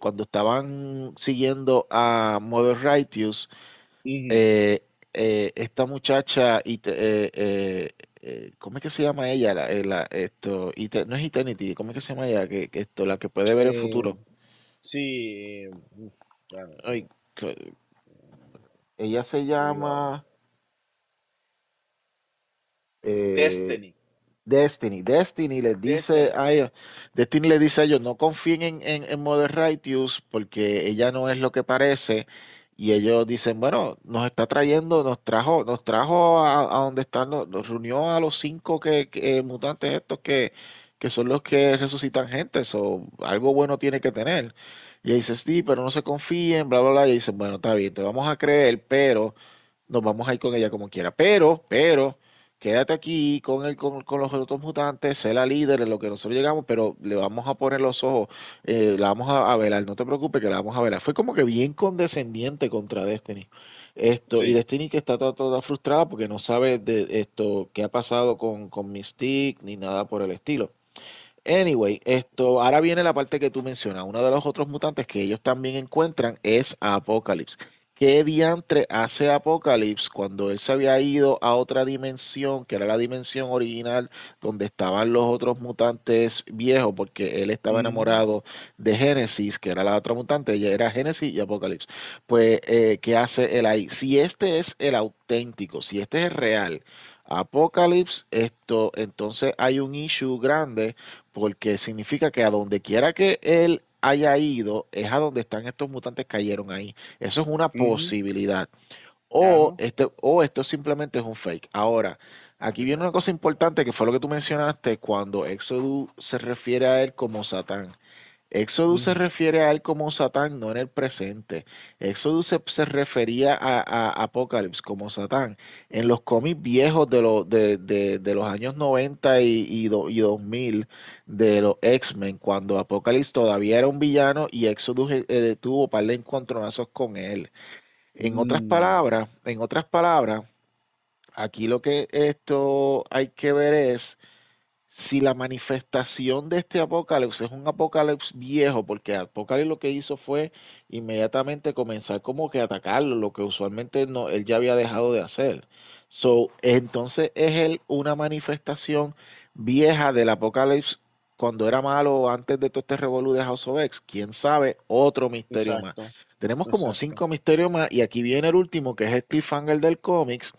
cuando estaban siguiendo a Mother Righteous, eh, eh, esta muchacha, eh, eh, ¿cómo es que se llama ella? La, la- esto, no es Eternity, ¿cómo es que se llama ella? Que, que esto, la que puede ver el futuro. sí, uf, claro, Ay, que- ella se llama Destiny, Destiny. Destiny les dice Destiny. a ellos, Destiny les dice a ellos, no confíen en, en, en Mother Righteous porque ella no es lo que parece. Y ellos dicen, bueno, nos está trayendo, nos trajo, nos trajo a, a donde están, nos, nos reunió a los cinco que, eh, mutantes estos que, que son los que resucitan gente, so, algo bueno tiene que tener. Y dice, sí, pero no se confíen, bla, bla, bla. Y dicen, bueno, está bien, te vamos a creer, pero nos vamos a ir con ella como quiera. Pero, pero, quédate aquí con el, con, con los otros mutantes, sé la líder en lo que nosotros llegamos, pero le vamos a poner los ojos, eh, la vamos a, a velar, no te preocupes que la vamos a velar. Fue como que bien condescendiente contra Destiny. Esto, y. Destiny que está toda, toda frustrada porque no sabe de esto qué ha pasado con, con Mystique ni nada por el estilo. Anyway, esto, ahora viene la parte que tú mencionas. Uno de los otros mutantes que ellos también encuentran es Apocalypse. ¿Qué diantre hace Apocalypse cuando él se había ido a otra dimensión, que era la dimensión original donde estaban los otros mutantes viejos, porque él estaba Ujú, enamorado de Génesis, que era la otra mutante, ella era Génesis y Apocalypse. Pues, eh, ¿qué hace él ahí? Si este es el auténtico, si este es el real, Apocalypse, esto, entonces hay un issue grande porque significa que a donde quiera que él haya ido, es a donde están estos mutantes cayeron ahí. Eso es una posibilidad. O, este, o esto simplemente es un fake. Ahora, aquí viene una cosa importante que fue lo que tú mencionaste cuando Exodus se refiere a él como Satán. Exodus se refiere a él como Satán, no en el presente. Exodus se, se refería a, a Apocalypse como Satán. En los cómics viejos de, los de, de- de los años 90 y, y, do- y 2000 de los X-Men, cuando Apocalypse todavía era un villano y Exodus eh, eh, tuvo un par de encontronazos con él. En otras mm, palabras, en otras palabras, aquí lo que esto hay que ver es si la manifestación de este apocalipsis es un apocalipsis viejo, porque Apocalipsis lo que hizo fue inmediatamente comenzar como que atacarlo, lo que usualmente no, él ya había dejado de hacer. So, entonces es él una manifestación vieja del apocalipsis cuando era malo antes de todo este revolú de House of X. ¿Quién sabe? Otro misterio más. Tenemos como exacto. cinco misterios más y aquí viene el último, que es el cliffhanger del cómics,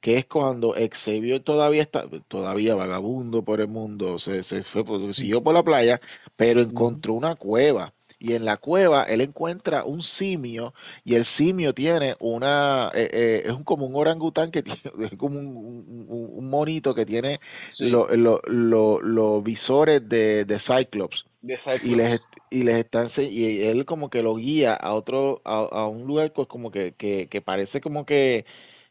que es cuando Xavier todavía está, todavía vagabundo por el mundo, se, se fue, por- siguió por la playa, pero encontró una cueva. Y en la cueva él encuentra un simio y el simio tiene una, eh, eh, es un, como un orangután que tiene, es como un, un- un- un monito que tiene Sí, lo- lo- lo- los visores de, de Cyclops de y les, Cyclops. y les está ense- y él como que lo guía a otro, a, a un lugar pues como que, que, que parece como que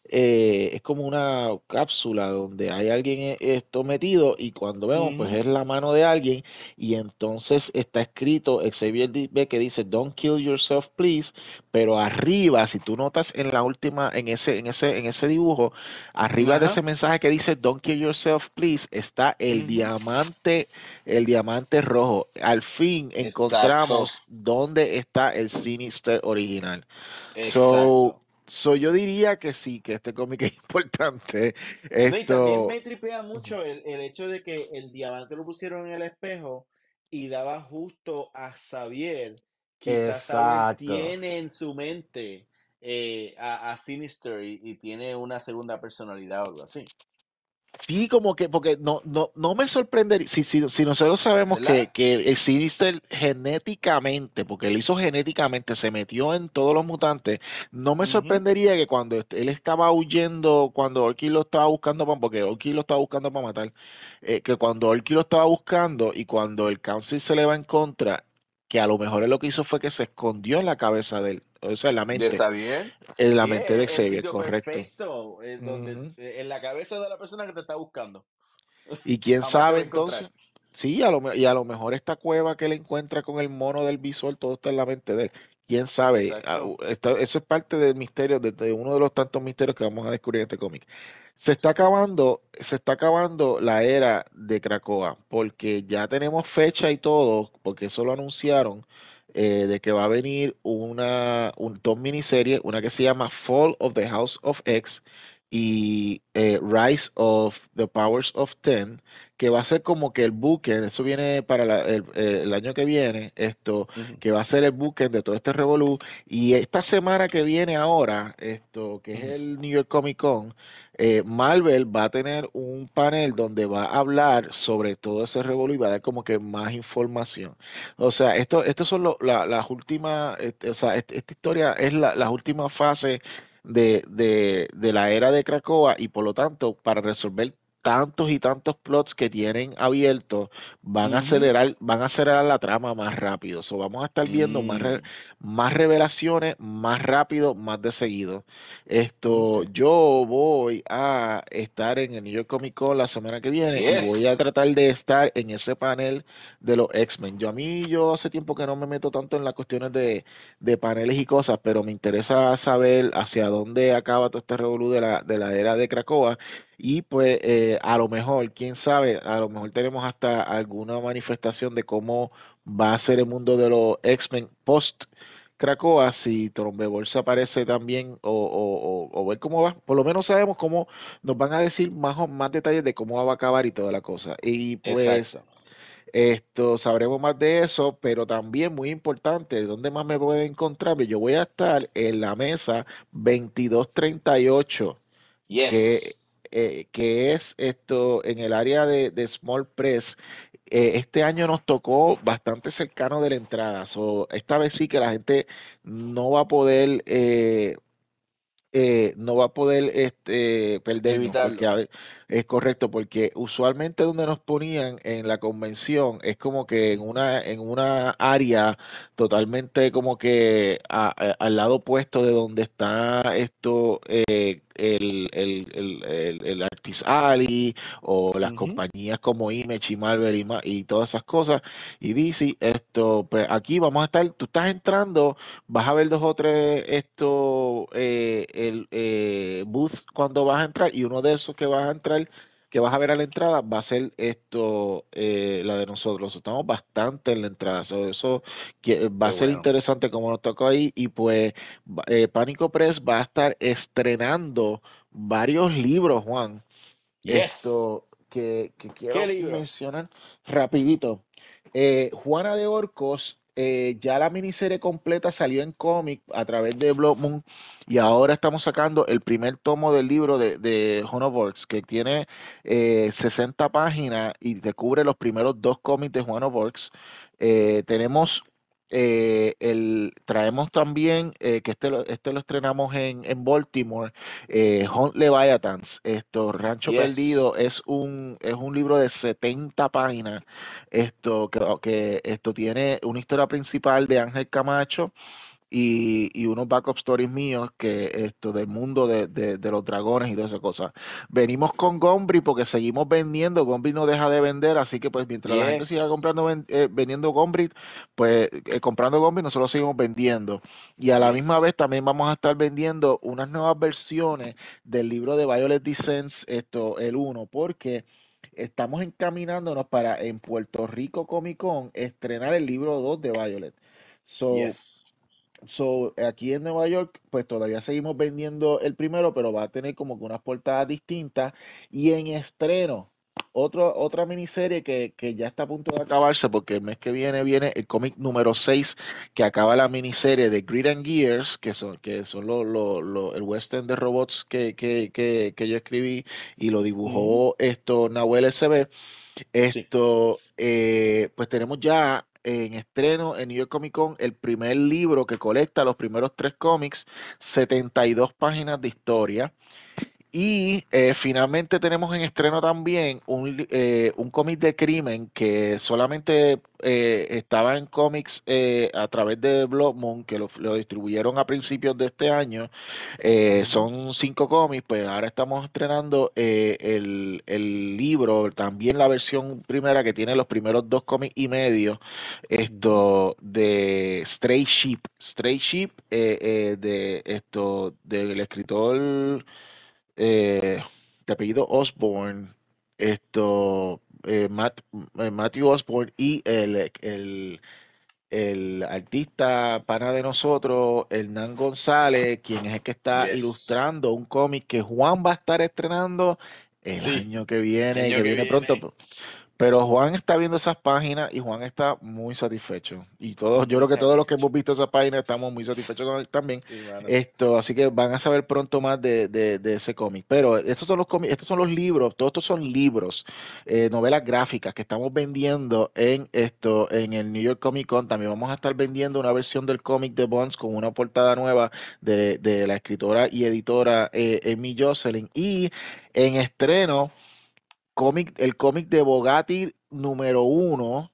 eh, es como una cápsula donde hay alguien e- esto metido y cuando vemos pues Ujú, es la mano de alguien y entonces está escrito, Xavier ve que dice Don't kill yourself please, pero arriba, si tú notas en la última, en ese, en ese, en ese dibujo, arriba de ese mensaje que dice Don't kill yourself please, está el ujú, diamante, el diamante rojo. Al fin Exacto, encontramos dónde está el Sinister original. Exacto. so yo diría que sí, que este cómic es importante. No, y también Esto, me tripea mucho el, el hecho de que el diamante lo pusieron en el espejo y daba justo a Xavier. Quizás Xavier tiene en su mente eh, a, a Sinister y, y tiene una segunda personalidad o algo así, Sí, como que, porque no, no, no me sorprendería, si, si, si nosotros sabemos que, ¿verdad? que el Sinister genéticamente, porque lo hizo genéticamente, se metió en todos los mutantes, no me sorprendería que cuando él estaba huyendo, cuando Orky lo estaba buscando, pa- porque Orky lo estaba buscando para matar, eh, que cuando Orky lo estaba buscando y cuando el Council se le va en contra, que a lo mejor él lo que hizo fue que se escondió en la cabeza de él, o sea, en la De mente, Xavier. en la Sí, mente de Xavier, correcto. perfecto, eh, donde, en la cabeza de la persona que te está buscando. Y quién sabe entonces, sí, a lo, y a lo mejor esta cueva que él encuentra con el mono del visor, todo está en la mente de él. Quién sabe, Ah, Exacto. esto- eso es parte del misterio, de, de uno de los tantos misterios que vamos a descubrir en este cómic. Se está acabando, se está acabando la era de Krakoa, porque ya tenemos fecha y todo, porque eso lo anunciaron, eh, de que va a venir una, un, dos miniseries, una que se llama Fall of the House of X y eh, Rise of the Powers of Ten, que va a ser como que el bookend, eso viene para la- el, eh, el año que viene, esto, que va a ser el bookend de todo este revolú. Y esta semana que viene ahora, esto, que es el New York Comic Con, eh, Marvel va a tener un panel donde va a hablar sobre todo ese revolú y va a dar como que más información. O sea, esto, estos son lo- la- las últimas, este, o sea, este- esta historia es la, las últimas fases de, de, de la era de Krakoa y por lo tanto, para resolver tantos y tantos plots que tienen abiertos, van a acelerar, van a acelerar la trama más rápido. So, vamos a estar viendo más, re- más revelaciones, más rápido, más de seguido. Esto, yo voy a estar en el New York Comic Con la semana que viene y voy a tratar de estar en ese panel de los X-Men. Yo a mí, yo hace tiempo que no me meto tanto en las cuestiones de, de paneles y cosas, pero me interesa saber hacia dónde acaba todo este revolú de la, de la era de Krakoa. Y pues eh, a lo mejor, quién sabe, a lo mejor tenemos hasta alguna manifestación de cómo va a ser el mundo de los X-Men post Krakoa, si Trombebol se aparece también o, o- o- o ver cómo va. Por lo menos sabemos cómo nos van a decir más, más detalles de cómo va a acabar y toda la cosa. Y pues Exacto. esto sabremos más de eso, pero también muy importante, ¿dónde más me pueden encontrar? Yo voy a estar en la mesa 2238 que, Yes. Eh, que es esto en el área de, de Small Press. eh, este año nos tocó bastante cercano de la entrada. So, esta vez sí que la gente no va a poder eh, eh, no va a poder este, perdernos, porque a es correcto, porque usualmente donde nos ponían en la convención es como que en una, en una área totalmente como que a- a- al lado opuesto de donde está esto, eh, el, el, el, el, el Artist Alley o las Ujú, compañías como Image y Marvel y, ma- y todas esas cosas. Y dice, esto, pues aquí vamos a estar, tú estás entrando vas a ver dos o tres esto eh, el eh, booth cuando vas a entrar y uno de esos que vas a entrar que vas a ver a la entrada va a ser esto eh, la de nosotros estamos bastante en la entrada so, eso que va Qué a ser bueno. interesante como nos tocó ahí y pues eh, Pánico Press va a estar estrenando varios libros Juan Yes. esto que, que ¿Qué quiero mencionar rapidito Eh, Juana de Orcos, eh, ya la miniserie completa salió en cómic a través de Blood Moon y ahora estamos sacando el primer tomo del libro de, de Orcs, que tiene 60 páginas y te cubre los primeros dos cómics de of Orcs. tenemos eh, el, traemos también, eh, que este lo, este lo estrenamos en, en Baltimore, eh, Hunt Leviathans, esto, Rancho Perdido, es un, es un libro de 70 páginas, esto, que, que esto tiene una historia principal de Ángel Camacho, y, y, unos backup stories míos que esto del mundo de, de, los dragones y todas esas cosas. Venimos con Gombri porque seguimos vendiendo, Gombri no deja de vender, así que pues mientras la gente siga comprando, eh, vendiendo Gombri, pues eh, comprando Gombri nosotros seguimos vendiendo. Y a la misma vez también vamos a estar vendiendo unas nuevas versiones del libro de Violet Descents, esto, el 1, porque estamos encaminándonos para en Puerto Rico Comic Con estrenar el libro 2 de Violet. So, So, aquí en Nueva York, pues todavía seguimos vendiendo el primero, pero va a tener como que unas portadas distintas. Y en estreno, otro, otra miniserie que, que, ya está a punto de acabarse, porque el mes que viene viene el cómic número 6, que acaba la miniserie de Grid and Gears, que son, que son lo, lo, el western de robots que, que, que, yo escribí y lo dibujó esto Nahuel SB. Esto, eh, pues tenemos ya en estreno en New York Comic Con el primer libro que colecta los primeros tres cómics, 72 páginas de historia. Y eh, finalmente tenemos en estreno también un, eh, un cómic de crimen que solamente eh, estaba en cómics a través de Blood Moon, que lo, distribuyeron a principios de este año. son cinco cómics, pues ahora estamos estrenando el, el, libro, también la versión primera que tiene los primeros dos cómics y medio, esto de Stray Sheep. Stray Sheep de esto del escritor eh, de apellido Osborne, esto, eh, eh, Matthew Osborne y el, el, el, artista pana de nosotros, Hernán González, quien es el que está ilustrando un cómic que Juan va a estar estrenando el año que viene, que, viene. pronto. Pero Juan está viendo esas páginas y Juan está muy satisfecho. Y todos, yo creo que todos los que hemos visto esas páginas estamos muy satisfechos con él también. Esto, así que van a saber pronto más de, de, ese cómic. Pero estos son los cómics, estos son los libros, todos estos son libros, eh, novelas gráficas que estamos vendiendo en esto, en el New York Comic Con. También vamos a estar vendiendo una versión del cómic de Bonds con una portada nueva de, de la escritora y editora eh, Amy Jocelyn. Y en estreno el cómic de Bogatti número uno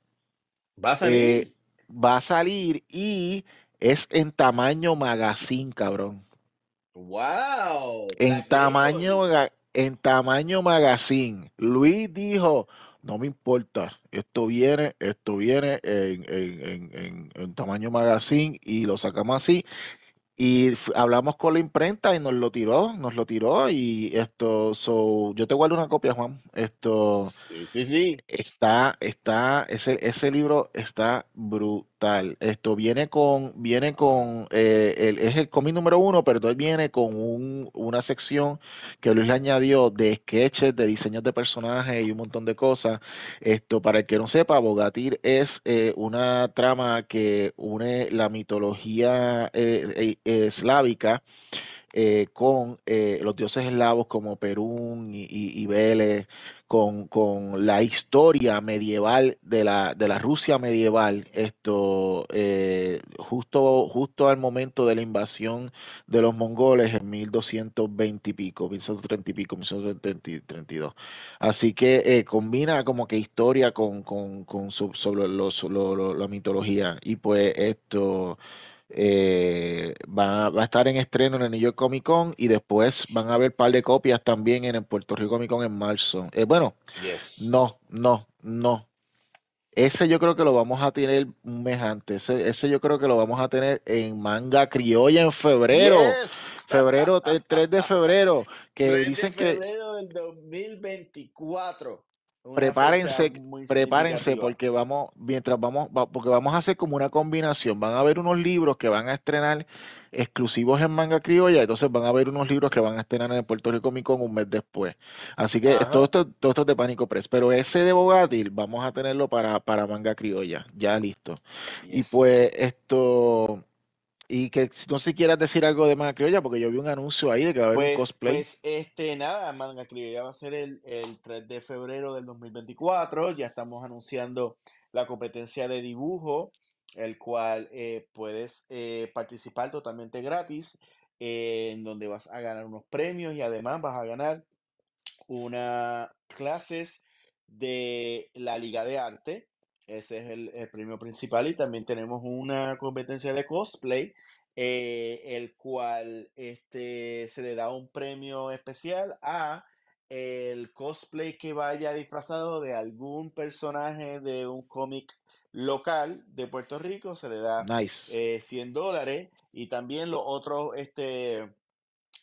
va a salir. Eh, va a salir y es en tamaño magazine, cabrón. Wow. En tamaño, en tamaño magazine. Luis dijo, no me importa, esto viene, esto viene en, en, en tamaño magazine y lo sacamos así. Y hablamos con la imprenta y nos lo tiró, nos lo tiró y esto, so, yo te guardo una copia, Juan. Esto sí, sí, sí. está, está, ese, ese libro está brutal. Esto viene con, viene con, eh, el, es el cómic número uno, pero entonces viene con un, una sección que Luis le añadió de sketches, de diseños de personajes y un montón de cosas. Esto, para el que no sepa, Bogatir es eh, una trama que une la mitología eh, eslávica eh, con eh, los dioses eslavos como Perún y, y, Vélez, con, con, la historia medieval de la, de la Rusia medieval, esto eh, justo, justo al momento de la invasión de los mongoles en 1220 y pico, 1230 y pico, 1232. Así que combina como que historia con, con, con sobre la mitología. Y pues esto eh, va, a estar en estreno en el New York Comic Con y después van a haber un par de copias también en el Puerto Rico Comic Con en marzo. Eh, bueno, no, no, no. Ese yo creo que lo vamos a tener un mes antes. Ese, yo creo que lo vamos a tener en Manga Criolla en febrero. Febrero, el 3 de febrero. Que dicen de febrero del 2024. Prepárense, prepárense porque vamos, mientras vamos, porque vamos a hacer como una combinación. Van a haber unos libros que van a estrenar exclusivos en manga criolla, entonces van a haber unos libros que van a estrenar en el Puerto Rico Comic Con un mes después. Así que todo esto, todo esto es de Pánico Press. Pero ese de Bogatil vamos a tenerlo para, para manga criolla, ya listo. Y pues esto y que no sé si quieras decir algo de Manga Criolla, porque yo vi un anuncio ahí de que va a haber un pues, cosplay. Pues, este, nada, Manga Criolla va a ser el, el 3 de febrero del 2024. Ya estamos anunciando la competencia de dibujo, el cual eh, puedes eh, participar totalmente gratis, eh, en donde vas a ganar unos premios y además vas a ganar unas clases de la Liga de Arte ese es el, premio principal y también tenemos una competencia de cosplay, eh, el cual este, se le da un premio especial a el cosplay que vaya disfrazado de algún personaje de un cómic local de Puerto Rico, se le da 100 eh, dólares y también los otros este,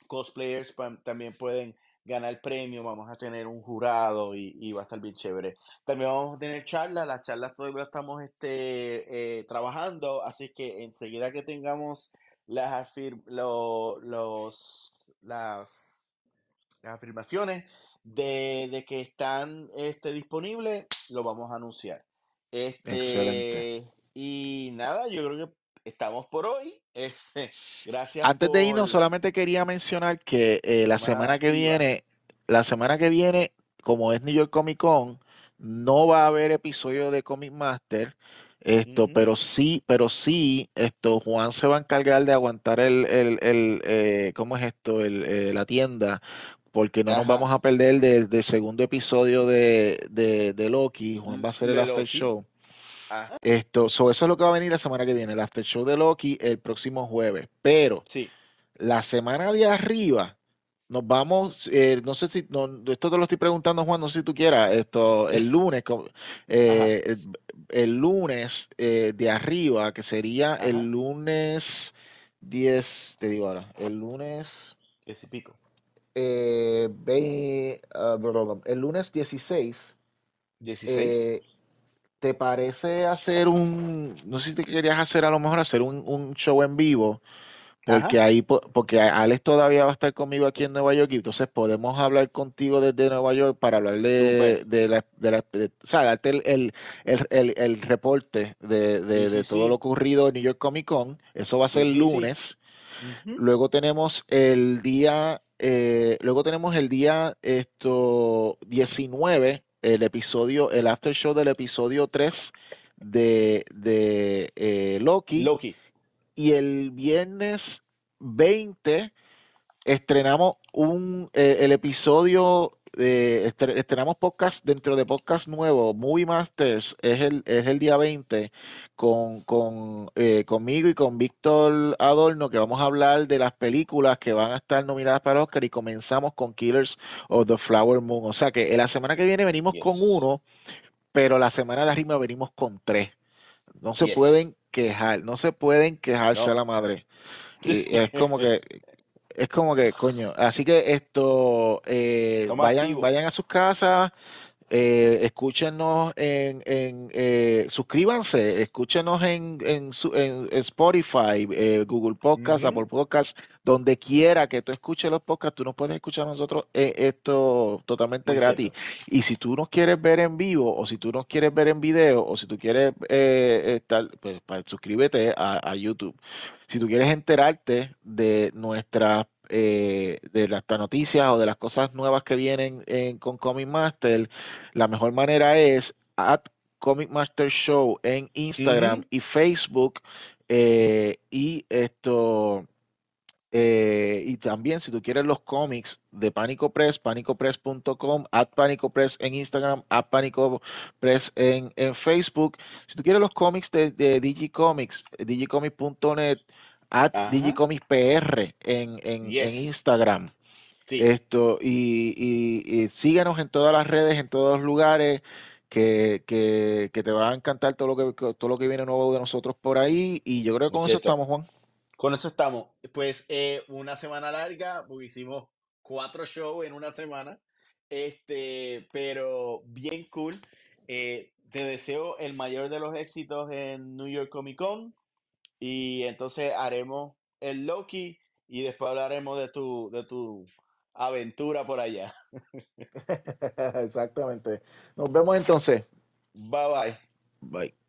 cosplayers también pueden ganar premio, vamos a tener un jurado y, va a estar bien chévere. También vamos a tener charlas, las charlas todavía estamos este, eh, trabajando, así que enseguida que tengamos las, los, las, afirmaciones de, que están este, disponibles, lo vamos a anunciar. Este, Excelente. Y nada, yo creo que estamos por hoy. Este, gracias. Antes de irnos, solamente quería mencionar que eh, la semana que viene, la semana que viene, como es New York Comic Con, no va a haber episodio de Comic Master. Esto, pero sí, pero sí, esto, Juan se va a encargar de aguantar el, el, el eh, ¿cómo es esto? El, eh, la tienda, porque no nos vamos a perder del, segundo episodio de, de, Loki. Juan va a hacer el after show. Esto, eso es lo que va a venir la semana que viene, el after show de Loki el próximo jueves. Pero la semana de arriba nos vamos, eh, no sé si, esto te lo estoy preguntando Juan, no sé si tú quieras, esto el lunes, eh, el, lunes eh, de arriba, que sería el lunes 10, te digo ahora, el lunes... 10 y pico. Ah, el lunes 16. 16. ¿Te parece hacer un, no sé si te querías hacer a lo mejor hacer un, show en vivo? Porque ahí, porque Alex todavía va a estar conmigo aquí en Nueva York y entonces podemos hablar contigo desde Nueva York para hablar de, de la, de o sea, darte el, el, reporte de, todo lo ocurrido en New York Comic Con. Eso va a ser el lunes. Luego tenemos el día, eh, luego tenemos el día esto 19 el episodio, el after show del episodio 3 de, de eh, Loki. Loki. Y el viernes 20 estrenamos un, eh, el episodio eh, estrenamos podcast dentro de podcast nuevo, Movie Masters, es el, es el día 20, con, con eh, conmigo y con Víctor Adorno, que vamos a hablar de las películas que van a estar nominadas para Oscar y comenzamos con Killers of the Flower Moon. O sea que la semana que viene venimos con uno, pero la semana de arriba venimos con tres. No se pueden quejar, no se pueden quejarse a la madre. es como que es como que, coño, así que esto, eh, vayan, vayan a sus casas, eh, escúchenos en, en eh, suscríbanse, escúchenos en, en, en Spotify, eh, Google Podcast, Apple Podcast, donde quiera que tú escuches los podcasts, tú nos puedes escuchar a nosotros esto totalmente gratis. Y si tú nos quieres ver en vivo, o si tú nos quieres ver en video, o si tú quieres estar, pues, pues, suscríbete a, a YouTube. Si tú quieres enterarte de nuestras eh, de las noticias o de las cosas nuevas que vienen con Comic Master, la mejor manera es at Comic Master Show en Instagram y Facebook. Eh, y esto. Eh, y también, si tú quieres los cómics de Pánico Press, panicopress.com, at Pánico Press en Instagram, at Pánico Press en, en Facebook. Si tú quieres los cómics de, de Digicomics, digicomics.net, at DigicomicsPR en, en, en Instagram. Esto, y, y, síguenos en todas las redes, en todos los lugares, que, que, que, te va a encantar todo lo que, todo lo que viene nuevo de nosotros por ahí. Y yo creo que con eso estamos, Juan. Con eso estamos. Pues eh, una semana larga, porque hicimos cuatro shows en una semana. Este, pero bien cool. Eh, te deseo el mayor de los éxitos en New York Comic Con. Y entonces haremos el Loki y después hablaremos de tu, de tu aventura por allá. Exactamente. Nos vemos entonces. Bye bye. Bye.